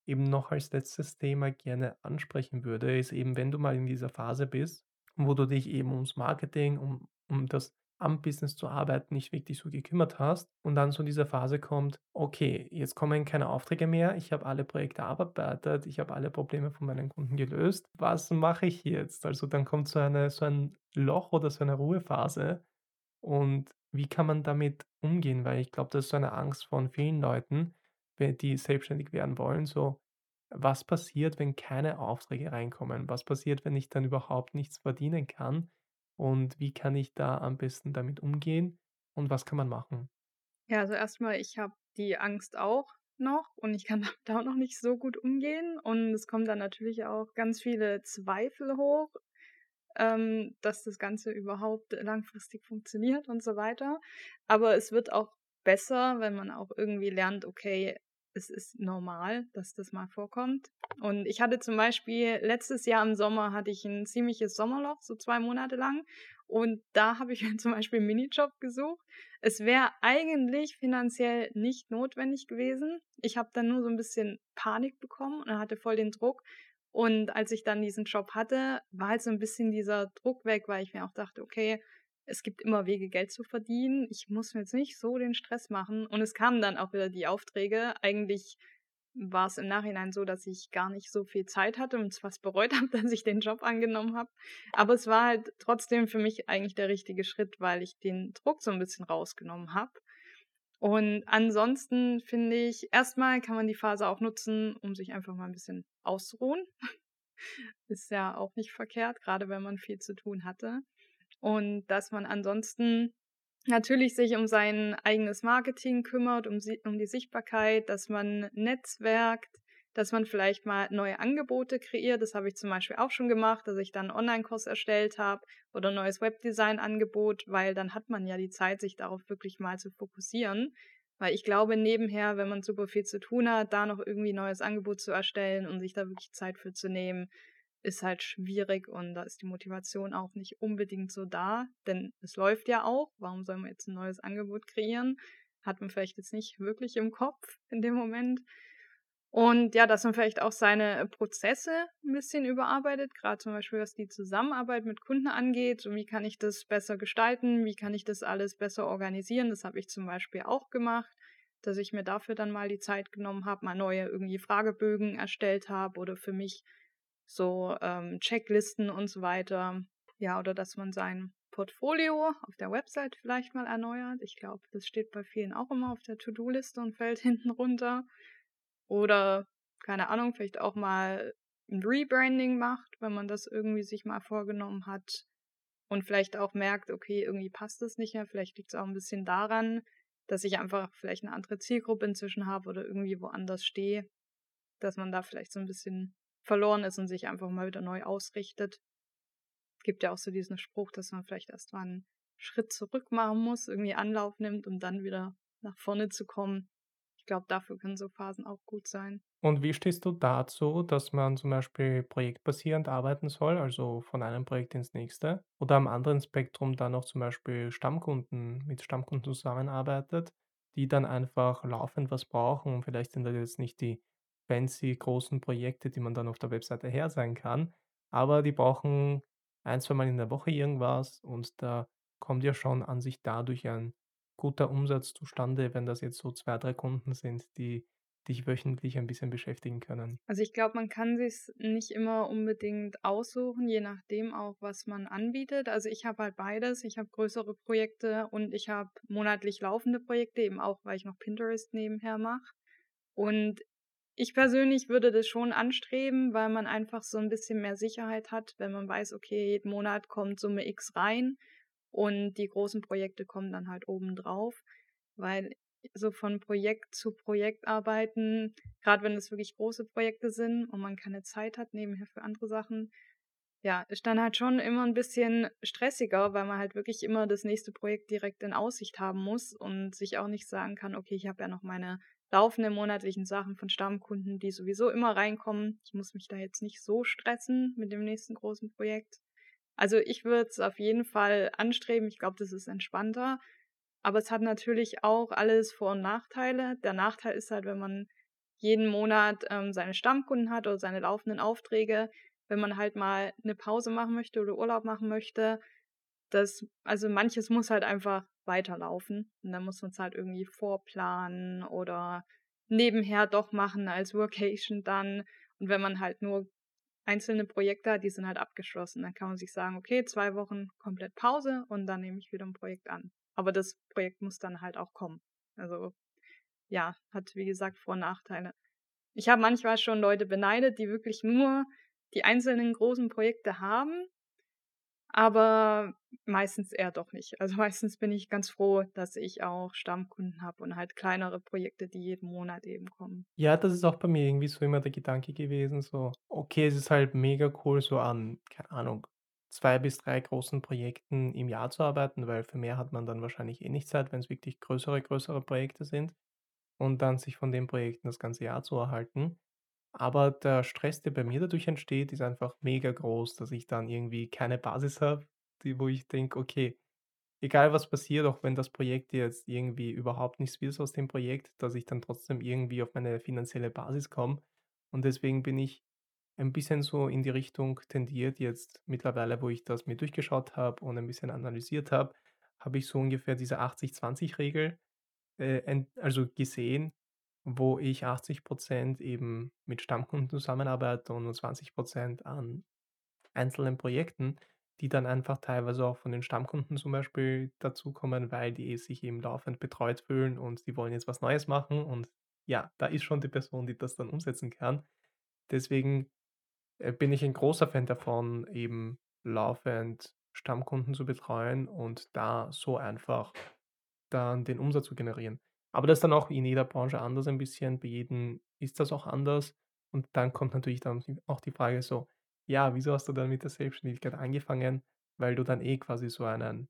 [SPEAKER 1] eben noch als letztes Thema gerne ansprechen würde, ist eben, wenn du mal in dieser Phase bist, wo du dich eben ums Marketing, um um das am Business zu arbeiten, nicht wirklich so gekümmert hast und dann so diese Phase kommt: „Okay, jetzt kommen keine Aufträge mehr. Ich habe alle Projekte abarbeitet. Ich habe alle Probleme von meinen Kunden gelöst. Was mache ich jetzt?“ Also, dann kommt so eine so ein Loch oder so eine Ruhephase. Und wie kann man damit umgehen? Weil ich glaube, das ist so eine Angst von vielen Leuten, die selbstständig werden wollen, so: „Was passiert, wenn keine Aufträge reinkommen? Was passiert, wenn ich dann überhaupt nichts verdienen kann?“ Und wie kann ich da am besten damit umgehen und was kann man machen?
[SPEAKER 2] Ja, also erstmal, ich habe die Angst auch noch und ich kann damit auch noch nicht so gut umgehen. Und es kommen dann natürlich auch ganz viele Zweifel hoch, ähm, dass das Ganze überhaupt langfristig funktioniert und so weiter. Aber es wird auch besser, wenn man auch irgendwie lernt, okay, es ist normal, dass das mal vorkommt. Und ich hatte zum Beispiel letztes Jahr im Sommer hatte ich ein ziemliches Sommerloch, so zwei Monate lang. Und da habe ich mir zum Beispiel einen Minijob gesucht. Es wäre eigentlich finanziell nicht notwendig gewesen. Ich habe dann nur so ein bisschen Panik bekommen und hatte voll den Druck. Und als ich dann diesen Job hatte, war halt so ein bisschen dieser Druck weg, weil ich mir auch dachte, okay, es gibt immer Wege, Geld zu verdienen. Ich muss mir jetzt nicht so den Stress machen. Und es kamen dann auch wieder die Aufträge. Eigentlich war es im Nachhinein so, dass ich gar nicht so viel Zeit hatte und fast bereut habe, dass ich den Job angenommen habe. Aber es war halt trotzdem für mich eigentlich der richtige Schritt, weil ich den Druck so ein bisschen rausgenommen habe. Und ansonsten finde ich, erstmal kann man die Phase auch nutzen, um sich einfach mal ein bisschen auszuruhen. Ist ja auch nicht verkehrt, gerade wenn man viel zu tun hatte. Und dass man ansonsten natürlich sich um sein eigenes Marketing kümmert, um, um die Sichtbarkeit, dass man netzwerkt, dass man vielleicht mal neue Angebote kreiert. Das habe ich zum Beispiel auch schon gemacht, dass ich dann einen Online-Kurs erstellt habe oder ein neues Webdesign-Angebot, weil dann hat man ja die Zeit, sich darauf wirklich mal zu fokussieren. Weil ich glaube, nebenher, wenn man super viel zu tun hat, da noch irgendwie ein neues Angebot zu erstellen und sich da wirklich Zeit für zu nehmen, ist halt schwierig und da ist die Motivation auch nicht unbedingt so da, denn es läuft ja auch. Warum soll man jetzt ein neues Angebot kreieren? Hat man vielleicht jetzt nicht wirklich im Kopf in dem Moment. Und ja, dass man vielleicht auch seine Prozesse ein bisschen überarbeitet, gerade zum Beispiel was die Zusammenarbeit mit Kunden angeht. Wie kann ich das besser gestalten? Wie kann ich das alles besser organisieren? Das habe ich zum Beispiel auch gemacht, dass ich mir dafür dann mal die Zeit genommen habe, mal neue irgendwie Fragebögen erstellt habe oder für mich so ähm, Checklisten und so weiter. Ja, oder dass man sein Portfolio auf der Website vielleicht mal erneuert. Ich glaube, das steht bei vielen auch immer auf der To-Do-Liste und fällt hinten runter. Oder, keine Ahnung, vielleicht auch mal ein Rebranding macht, wenn man das irgendwie sich mal vorgenommen hat und vielleicht auch merkt, okay, irgendwie passt das nicht mehr. Vielleicht liegt es auch ein bisschen daran, dass ich einfach vielleicht eine andere Zielgruppe inzwischen habe oder irgendwie woanders stehe, dass man da vielleicht so ein bisschen verloren ist und sich einfach mal wieder neu ausrichtet. Gibt ja auch so diesen Spruch, dass man vielleicht erst mal einen Schritt zurück machen muss, irgendwie Anlauf nimmt, um dann wieder nach vorne zu kommen. Ich glaube, dafür können so Phasen auch gut sein.
[SPEAKER 1] Und wie stehst du dazu, dass man zum Beispiel projektbasierend arbeiten soll, also von einem Projekt ins nächste, oder am anderen Spektrum dann noch zum Beispiel Stammkunden mit Stammkunden zusammenarbeitet, die dann einfach laufend was brauchen und vielleicht sind das jetzt nicht die fancy großen Projekte, die man dann auf der Webseite her sein kann, aber die brauchen ein, zweimal in der Woche irgendwas und da kommt ja schon an sich dadurch ein guter Umsatz zustande, wenn das jetzt so 2 3 Kunden sind, die dich wöchentlich ein bisschen beschäftigen können.
[SPEAKER 2] Also ich glaube, man kann sich's nicht immer unbedingt aussuchen, je nachdem auch, was man anbietet. Also ich habe halt beides. Ich habe größere Projekte und ich habe monatlich laufende Projekte, eben auch, weil ich noch Pinterest nebenher mache. Und ich persönlich würde das schon anstreben, weil man einfach so ein bisschen mehr Sicherheit hat, wenn man weiß, okay, jeden Monat kommt Summe X rein und die großen Projekte kommen dann halt oben drauf, weil so von Projekt zu Projekt arbeiten, gerade wenn es wirklich große Projekte sind und man keine Zeit hat nebenher für andere Sachen, ja, ist dann halt schon immer ein bisschen stressiger, weil man halt wirklich immer das nächste Projekt direkt in Aussicht haben muss und sich auch nicht sagen kann, okay, ich habe ja noch meine laufenden monatlichen Sachen von Stammkunden, die sowieso immer reinkommen. Ich muss mich da jetzt nicht so stressen mit dem nächsten großen Projekt. Also ich würde es auf jeden Fall anstreben. Ich glaube, das ist entspannter. Aber es hat natürlich auch alles Vor- und Nachteile. Der Nachteil ist halt, wenn man jeden Monat ähm, seine Stammkunden hat oder seine laufenden Aufträge, wenn man halt mal eine Pause machen möchte oder Urlaub machen möchte, das also manches muss halt einfach weiterlaufen und dann muss man's halt irgendwie vorplanen oder nebenher doch machen als Workation dann. Und wenn man halt nur einzelne Projekte hat, die sind halt abgeschlossen, dann kann man sich sagen: „Okay, 2 Wochen komplett Pause und dann nehme ich wieder 'n Projekt an.“ Aber das Projekt muss dann halt auch kommen. Also, ja, hat wie gesagt Vor und Nachteile. Ich habe manchmal schon Leute beneidet, die wirklich nur die einzelnen großen Projekte haben aber meistens eher doch nicht. Also, meistens bin ich ganz froh, dass ich auch Stammkunden habe und halt kleinere Projekte, die jeden Monat eben kommen.
[SPEAKER 1] Ja, das ist auch bei mir irgendwie so immer der Gedanke gewesen, so: Okay, es ist halt mega cool, so an, keine Ahnung, 2 bis 3 großen Projekten im Jahr zu arbeiten, weil für mehr hat man dann wahrscheinlich eh nicht Zeit, wenn's wirklich größere größere Projekte sind und dann sich von den Projekten das ganze Jahr zu erhalten. Aber der Stress, der bei mir dadurch entsteht, ist einfach mega groß, dass ich dann irgendwie keine Basis habe, wo ich denke: „Okay, egal was passiert, auch wenn das Projekt jetzt irgendwie überhaupt nichts wird aus dem Projekt, dass ich dann trotzdem irgendwie auf meine finanzielle Basis komme.“ Und deswegen bin ich ein bisschen so in die Richtung tendiert jetzt mittlerweile, wo ich das mir durchgeschaut habe und ein bisschen analysiert habe, habe ich so ungefähr diese 80/20 Regel, äh, ent also gesehen, wo ich 80 % eben mit Stammkunden zusammenarbeite und nur 20 % an einzelnen Projekten, die dann einfach teilweise auch von den Stammkunden zum Beispiel dazukommen, weil die sich eben laufend betreut fühlen und die wollen jetzt was Neues machen und ja, da ist schon die Person, die das dann umsetzen kann. Deswegen, äh, bin ich ein großer Fan davon, eben laufend Stammkunden zu betreuen und da so einfach dann den Umsatz zu generieren. Aber das ist dann auch in jeder Branche anders ein bisschen. Bei jedem ist das auch anders. Und dann kommt natürlich dann auch die Frage so: „Ja, wieso hast du dann mit der Selbstständigkeit angefangen?“ Weil du dann eh quasi so einen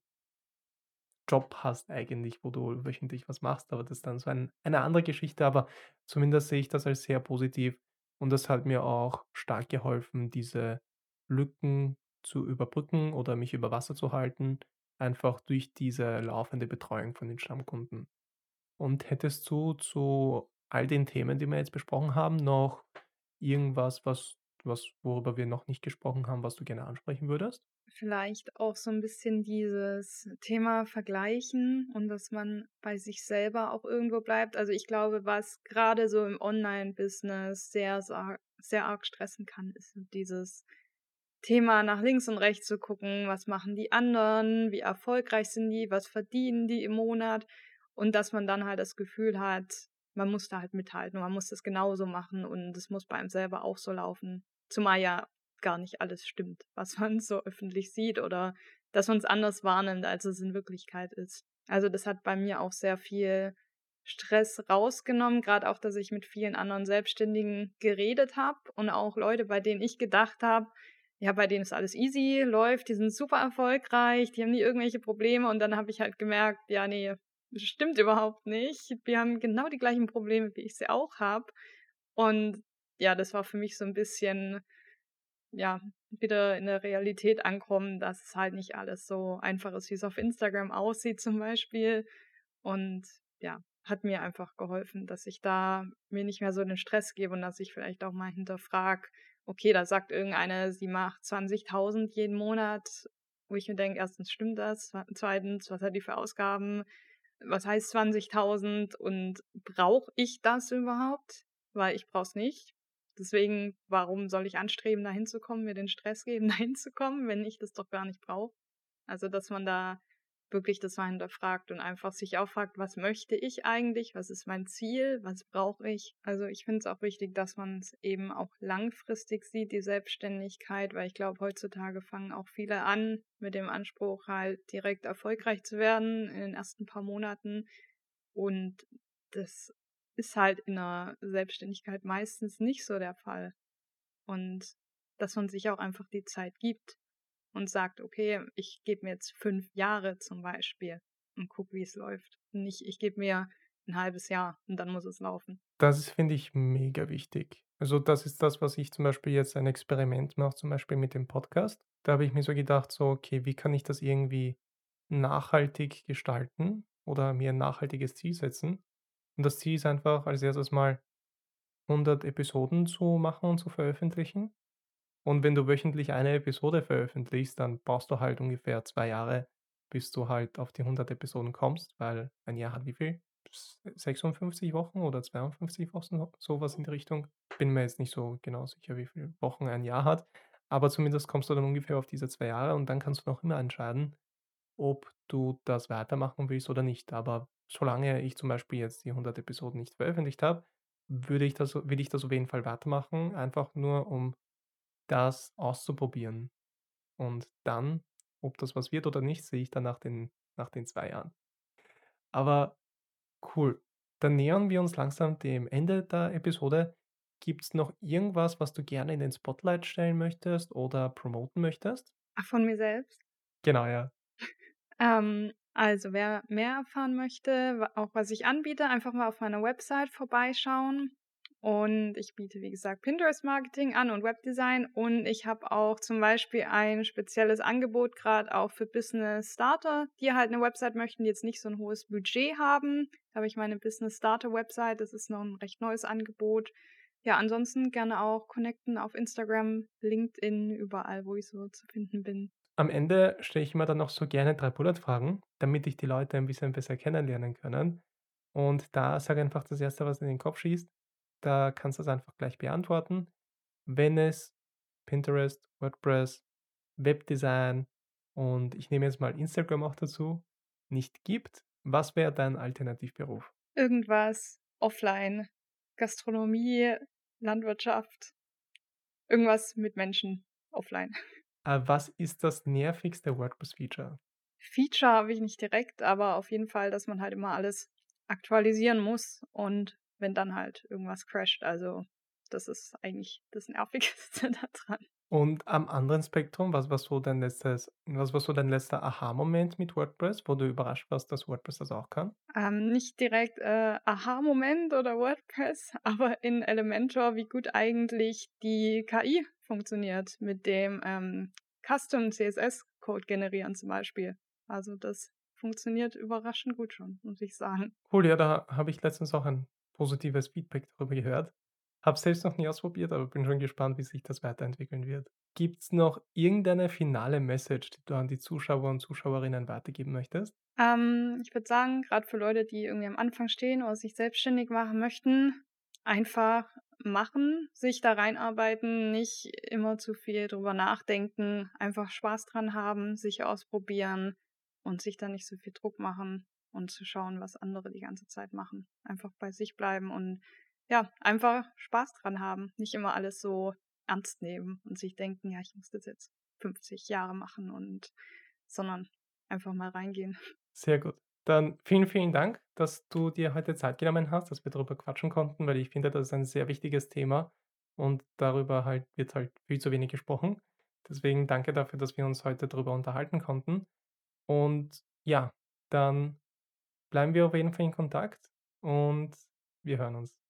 [SPEAKER 1] Job hast eigentlich, wo du wöchentlich was machst, aber das ist dann so ein eine andere Geschichte, aber zumindest sehe ich das als sehr positiv und das hat mir auch stark geholfen, diese Lücken zu überbrücken oder mich über Wasser zu halten, einfach durch diese laufende Betreuung von den Stammkunden. Und hättest du zu all den Themen, die wir jetzt besprochen haben, noch irgendwas, was was worüber wir noch nicht gesprochen haben, was du gerne ansprechen würdest?
[SPEAKER 2] Vielleicht auch so 'n bisschen dieses Thema Vergleichen und dass man bei sich selber auch irgendwo bleibt. Also, ich glaube, was grade so im Online-Business sehr sehr arg stressen kann, ist dieses Thema nach links und rechts zu gucken: „Was machen die anderen? Wie erfolgreich sind die? Was verdienen die im Monat?“ Und dass man dann halt das Gefühl hat, man muss da halt mithalten und man muss das genauso machen und es muss bei einem selber auch so laufen. Zumal ja gar nicht alles stimmt, was man so öffentlich sieht oder dass man's anders wahrnimmt, als es in Wirklichkeit ist. Also, das hat bei mir auch sehr viel Stress rausgenommen, grad auch, dass ich mit vielen anderen Selbstständigen geredet habe und auch Leute, bei denen ich gedacht habe: „Ja, bei denen ist alles easy, läuft, die sind super erfolgreich, die haben nie irgendwelche Probleme.“ Und dann habe ich halt gemerkt: „Ja, ne, das stimmt überhaupt nicht. Die haben genau die gleichen Probleme, wie ich sie auch habe.“ Und ja, das war für mich so 'n bisschen, ja, wieder in der Realität ankommen, dass es halt nicht alles so einfach ist, wie's auf Instagram aussieht zum Beispiel. Und ja, hat mir einfach geholfen, dass ich da mir nicht mehr so den Stress gebe und dass ich vielleicht auch mal hinterfrage: „Okay, da sagt irgendeine, sie macht 20.000 jeden Monat“, wo ich mir denke: „1. stimmt das? Zwe zweitens, was hat die für Ausgaben? Was heißt 20.000 und brauche ich das überhaupt? Weil ich brauche es nicht. Deswegen, warum soll ich anstreben, da hinzukommen, mir den Stress geben, da hinzukommen, wenn ich das doch gar nicht brauche?“ Also, dass man da wirklich das mal hinterfragt und einfach sich auch fragt: „Was möchte ich eigentlich? Was ist mein Ziel? Was brauche ich?“ Also, ich finde es auch wichtig, dass man's eben auch langfristig sieht, die Selbstständigkeit, weil ich glaube, heutzutage fangen auch viele an mit dem Anspruch, halt direkt erfolgreich zu werden in den ersten paar Monaten. Und das ist halt in 'ner Selbstständigkeit meistens nicht so der Fall. Und dass man sich auch einfach die Zeit gibt und sagt: „Okay, ich gebe mir jetzt 5 Jahre zum Beispiel und gucke, wie's läuft.“ Nicht: „Ich gebe mir 'n 1/2 Jahr und dann muss es laufen.“
[SPEAKER 1] Das ist, finde ich, mega wichtig. Also, das ist das, was ich zum Beispiel jetzt ein Experiment mache, zum Beispiel mit dem Podcast. Da habe ich mir so gedacht, so: „Okay, wie kann ich das irgendwie nachhaltig gestalten oder mir 'n nachhaltiges Ziel setzen?“ Und das Ziel ist einfach als 1. Mal 100 Episoden zu machen und zu veröffentlichen. Und wenn du wöchentlich eine Episode veröffentlichst, dann brauchst du halt ungefähr 2 Jahre, bis du halt auf die 100 Episoden kommst, weil ein Jahr hat wie viel? S 56 Wochen oder 52 Wochen, so was in die Richtung. Bin mir jetzt nicht so genau sicher, wie viele Wochen ein Jahr hat, aber zumindest kommst du dann ungefähr auf diese 2 Jahre und dann kannst du noch immer entscheiden, ob du das weitermachen willst oder nicht. Aber solange ich zum Beispiel jetzt die 100 Episoden nicht veröffentlicht habe, würde ich das will ich das auf jeden Fall weitermachen, einfach nur um das auszuprobieren. Und dann, ob das was wird oder nicht, sehe ich dann nach den nach den 2 Jahren. Aber cool. Dann nähern wir uns langsam dem Ende der Episode. Gibt's noch irgendwas, was du gerne in den Spotlight stellen möchtest oder promoten möchtest?
[SPEAKER 2] Ach, von mir selbst?
[SPEAKER 1] Genau, ja.
[SPEAKER 2] Ähm, also wer mehr erfahren möchte, auch was ich anbiete, einfach mal auf meiner Website vorbeischauen. Und ich biete, wie gesagt, Pinterest-Marketing an und Webdesign. Und ich habe auch zum Beispiel ein spezielles Angebot gerade auch für Business-Starter, die halt eine Website möchten, die jetzt nicht so ein hohes Budget haben. Da habe ich meine Business-Starter-Website. Das ist noch ein recht neues Angebot. Ja, ansonsten gerne auch connecten auf Instagram, LinkedIn, überall, wo ich so zu finden bin.
[SPEAKER 1] Am Ende stelle ich immer dann noch so gerne 3 Bullet-Fragen, damit dich die Leute ein bisschen besser kennenlernen können. Und da sag einfach das Erste, was in den Kopf schießt. Da kannst du's einfach gleich beantworten. Wenn es Pinterest, WordPress, Webdesign und ich nehme jetzt mal Instagram auch dazu, nicht gibt, was wäre dein Alternativberuf?
[SPEAKER 2] Irgendwas offline. Gastronomie, Landwirtschaft. Irgendwas mit Menschen offline.
[SPEAKER 1] Äh, was ist das nervigste WordPress-Feature?
[SPEAKER 2] Feature habe ich nicht direkt, aber auf jeden Fall, dass man halt immer alles aktualisieren muss und wenn dann halt irgendwas crasht. Also, das ist eigentlich das Nervigste da dran.
[SPEAKER 1] Und am anderen Spektrum, was war so dein letztes was war so dein letzter Aha-Moment mit WordPress, wo du überrascht warst, dass WordPress das auch kann?
[SPEAKER 2] Ähm, nicht direkt, äh, Aha-Moment oder WordPress, aber in Elementor, wie gut eigentlich die KI funktioniert mit dem, ähm, Custom CSS-Code generieren zum Beispiel. Also, das funktioniert überraschend gut schon, muss ich sagen.
[SPEAKER 1] Cool, ja, da habe ich letztens auch ein positives Feedback darüber gehört. Habe es selbst noch nie ausprobiert, aber bin schon gespannt, wie sich das weiterentwickeln wird. Gibt's noch irgendeine finale Message, die du an die Zuschauer und Zuschauerinnen weitergeben möchtest?
[SPEAKER 2] Ähm, ich würde sagen, gerade für Leute, die irgendwie am Anfang stehen oder sich selbstständig machen möchten, einfach machen, sich da reinarbeiten, nicht immer zu viel drüber nachdenken, einfach Spaß dran haben, sich ausprobieren und sich da nicht so viel Druck machen und zu schauen, was andere die ganze Zeit machen. Einfach bei sich bleiben und ja, einfach Spaß dran haben. Nicht immer alles so ernst nehmen und sich denken, ja, ich muss das jetzt 50 Jahre machen und sondern einfach mal reingehen.
[SPEAKER 1] Sehr gut. Dann vielen, vielen Dank, dass du dir heute Zeit genommen hast, dass wir darüber quatschen konnten, weil ich finde, das ist ein sehr wichtiges Thema und darüber halt wird halt viel zu wenig gesprochen. Deswegen danke dafür, dass wir uns heute darüber unterhalten konnten. Und ja, dann bleiben wir auf jeden Fall in Kontakt und wir hören uns.